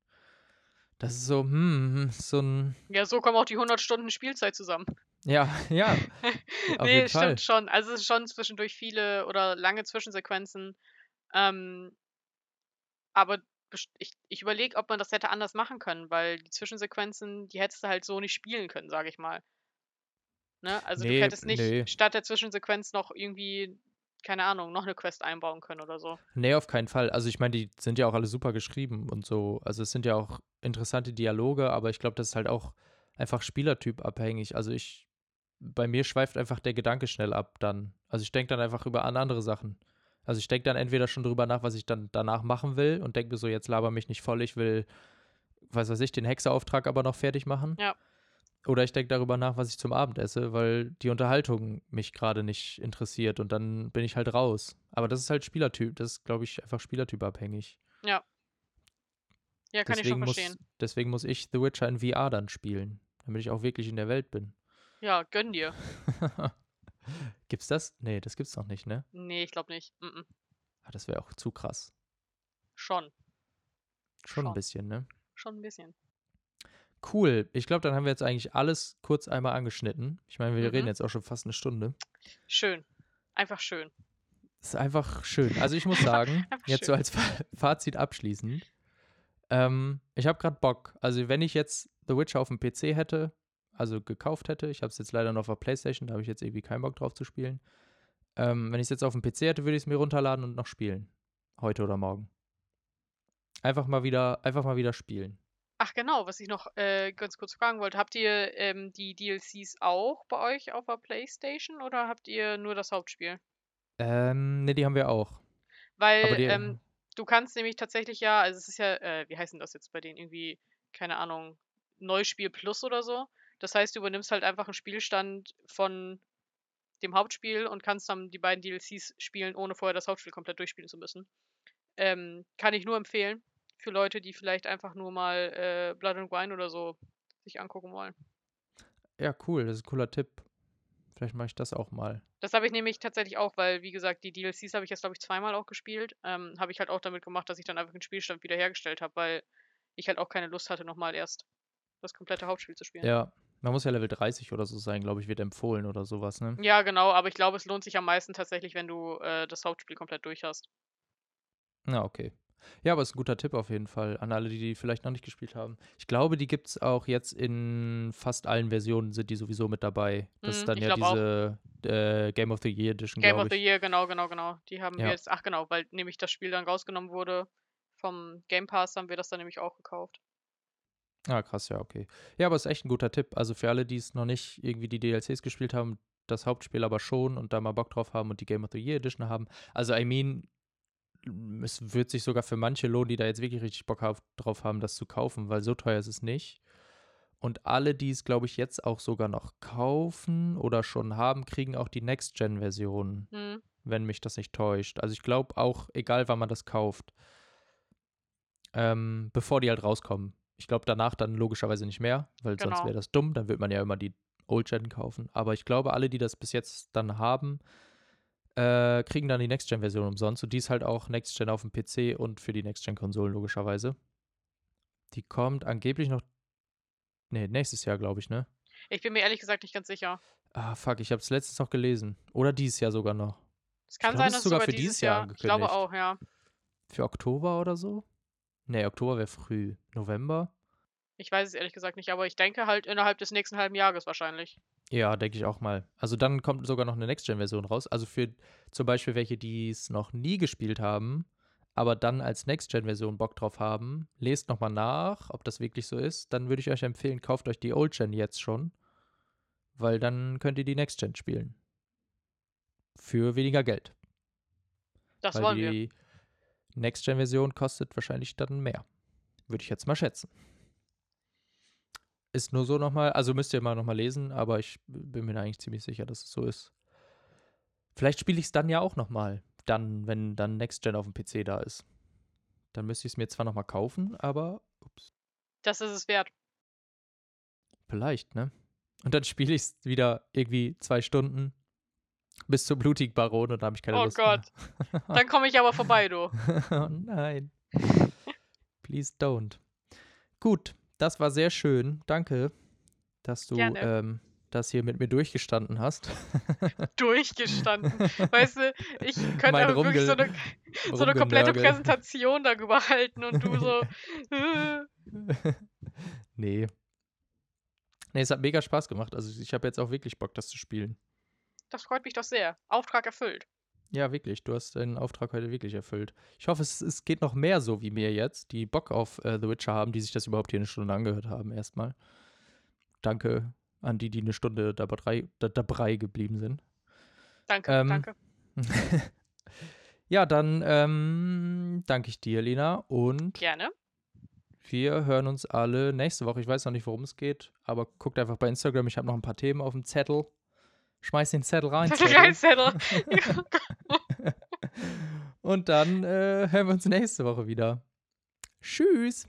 Das ist so, hm, so ein, ja, so kommen auch die 100 Stunden Spielzeit zusammen. ja, ja, nee, stimmt Fall. schon. Also es ist schon zwischendurch viele oder lange Zwischensequenzen. Ähm, aber ich, ich überlege, ob man das hätte anders machen können, weil die Zwischensequenzen, die hättest du halt so nicht spielen können, sage ich mal. Ne? Also Nee, du hättest nicht nee. statt der Zwischensequenz noch irgendwie, keine Ahnung, noch eine Quest einbauen können oder so. Nee, auf keinen Fall. Also ich meine, die sind ja auch alle super geschrieben und so. Also es sind ja auch interessante Dialoge, aber ich glaube, das ist halt auch einfach Spielertyp abhängig. Also ich, bei mir schweift einfach der Gedanke schnell ab dann. Also ich denke dann einfach über an andere Sachen. Also ich denke dann entweder schon drüber nach, was ich dann danach machen will und denke mir so, jetzt laber mich nicht voll, ich will, was weiß ich, den Hexerauftrag aber noch fertig machen. Ja. Oder ich denke darüber nach, was ich zum Abend esse, weil die Unterhaltung mich gerade nicht interessiert und dann bin ich halt raus. Aber das ist halt Spielertyp, das ist, glaube ich, einfach Spielertyp abhängig. Ja, kann ich schon Deswegen muss, verstehen. deswegen muss ich The Witcher in VR dann spielen, damit ich auch wirklich in der Welt bin. Ja, gönn dir. gibt's das? Nee, das gibt's noch nicht, ne? Nee, ich glaube nicht. Mm -mm. Ah, das wäre auch zu krass. Schon. Schon ein Schon. bisschen, ne? Schon ein bisschen. Cool. Ich glaube, dann haben wir jetzt eigentlich alles kurz einmal angeschnitten. Ich meine, wir Mhm. reden jetzt auch schon fast eine Stunde. Schön. Einfach schön. Das ist einfach schön. Also ich muss sagen, jetzt so als Fa- Fazit abschließend, ähm, ich habe gerade Bock. Also wenn ich jetzt The Witcher auf dem PC hätte, also gekauft hätte, ich habe es jetzt leider noch auf der Playstation, da habe ich jetzt irgendwie keinen Bock drauf zu spielen. Ähm, wenn ich es jetzt auf dem PC hätte, würde ich es mir runterladen und noch spielen. Heute oder morgen. Einfach mal wieder, einfach mal wieder spielen. Ach genau, was ich noch äh, ganz kurz fragen wollte. Habt ihr ähm, die DLCs auch bei euch auf der Playstation oder habt ihr nur das Hauptspiel? Ähm, ne, die haben wir auch. Weil die, ähm, du kannst nämlich tatsächlich ja, also es ist ja, äh, wie heißt denn das jetzt bei denen? Irgendwie, keine Ahnung, Neuspiel Plus oder so. Das heißt, du übernimmst halt einfach einen Spielstand von dem Hauptspiel und kannst dann die beiden DLCs spielen, ohne vorher das Hauptspiel komplett durchspielen zu müssen. Ähm, kann ich nur empfehlen für Leute, die vielleicht einfach nur mal äh, Blood and Wine oder so sich angucken wollen. ja, cool, das ist ein cooler Tipp. Vielleicht mache ich das auch mal. Das habe ich nämlich tatsächlich auch, weil, wie gesagt, die DLCs habe ich jetzt, glaube ich, zweimal auch gespielt. Ähm, habe ich halt auch damit gemacht, dass ich dann einfach den Spielstand wiederhergestellt habe, weil ich halt auch keine Lust hatte, nochmal erst das komplette Hauptspiel zu spielen. Ja, man muss ja Level 30 oder so sein, glaube ich, wird empfohlen oder sowas, ne? Ja, genau, aber ich glaube, es lohnt sich am meisten tatsächlich, wenn du äh, das Hauptspiel komplett durch hast. Na, okay. Ja, aber ist ein guter Tipp auf jeden Fall an alle, die die vielleicht noch nicht gespielt haben. Ich glaube, die gibt es auch jetzt in fast allen Versionen, sind die sowieso mit dabei. Das ist Mhm, dann ja diese äh, Game of the Year Edition, Game of the. Year, genau, genau, genau. Die haben wir Ja. jetzt, ach genau, weil nämlich das Spiel dann rausgenommen wurde vom Game Pass, haben wir das dann nämlich auch gekauft. Ah, krass, ja, okay. Ja, aber ist echt ein guter Tipp. Also für alle, die es noch nicht irgendwie die DLCs gespielt haben, das Hauptspiel aber schon und da mal Bock drauf haben und die Game of the Year Edition haben. Also, I mean, es wird sich sogar für manche lohnen, die da jetzt wirklich richtig Bock haf- drauf haben, das zu kaufen, weil so teuer ist es nicht. Und alle, die es, glaube ich, jetzt auch sogar noch kaufen oder schon haben, kriegen auch die Next-Gen-Version, Hm. wenn mich das nicht täuscht. Also ich glaube auch, egal wann man das kauft, ähm, bevor die halt rauskommen. Ich glaube danach dann logischerweise nicht mehr, weil sonst Genau. wäre das dumm, dann wird man ja immer die Old-Gen kaufen. Aber ich glaube, alle, die das bis jetzt dann haben, äh, kriegen dann die Next-Gen-Version umsonst. Und die ist halt auch Next-Gen auf dem PC und für die Next-Gen-Konsolen logischerweise. Die kommt angeblich noch, nee, nächstes Jahr, glaube ich, ne? Ich bin mir ehrlich gesagt nicht ganz sicher. Ah, fuck, ich habe es letztens noch gelesen. Oder dieses Jahr sogar noch. Es kann glaub, sein, dass es sogar für dieses Jahr Jahr. Ich glaube auch, ja. Für Oktober oder so? Nee, Oktober wäre früh. November? Ich weiß es ehrlich gesagt nicht, aber ich denke halt innerhalb des nächsten halben Jahres wahrscheinlich. Ja, denke ich auch mal. Also dann kommt sogar noch eine Next-Gen-Version raus. Also für zum Beispiel welche, die es noch nie gespielt haben, aber dann als Next-Gen-Version Bock drauf haben, lest nochmal nach, ob das wirklich so ist. Dann würde ich euch empfehlen, kauft euch die Old-Gen jetzt schon, weil dann könnt ihr die Next-Gen spielen. Für weniger Geld. Das weil wollen wir. die Next-Gen-Version kostet wahrscheinlich dann mehr. Würde ich jetzt mal schätzen. Ist nur so nochmal, also müsst ihr mal nochmal lesen, aber ich bin mir da eigentlich ziemlich sicher, dass es so ist. Vielleicht spiele ich es dann ja auch nochmal, dann, wenn dann Next-Gen auf dem PC da ist. Dann müsste ich es mir zwar nochmal kaufen, aber ups, Das ist es wert. vielleicht, ne? Und dann spiele ich es wieder irgendwie zwei Stunden bis zum blutigen Baron und da habe ich keine Oh Lust Gott. Dann komme ich aber vorbei, du. mehr. oh nein. Please don't. Gut, das war sehr schön. Danke, dass du ähm, das hier mit mir durchgestanden hast. Durchgestanden. Weißt du, ich könnte Mein aber wirklich so eine, so eine komplette. Präsentation darüber halten und du so. nee. Nee, es hat mega Spaß gemacht. Also ich habe jetzt auch wirklich Bock, das zu spielen. Das freut mich doch sehr. Auftrag erfüllt. Ja, wirklich. Du hast deinen Auftrag heute wirklich erfüllt. Ich hoffe, es, es geht noch mehr so wie mir jetzt, die Bock auf äh, The Witcher haben, die sich das überhaupt hier eine Stunde angehört haben, erstmal. Danke an die, die eine Stunde dabei, da, dabei geblieben sind. Danke, Ähm, danke. ja, dann ähm, danke ich dir, Lena. Und Gerne. wir hören uns alle nächste Woche. Ich weiß noch nicht, worum es geht, aber guckt einfach bei Instagram. Ich habe noch ein paar Themen auf dem Zettel. Schmeiß den Zettel rein. Zettel. Reinzettel. Und dann äh, hören wir uns nächste Woche wieder. Tschüss.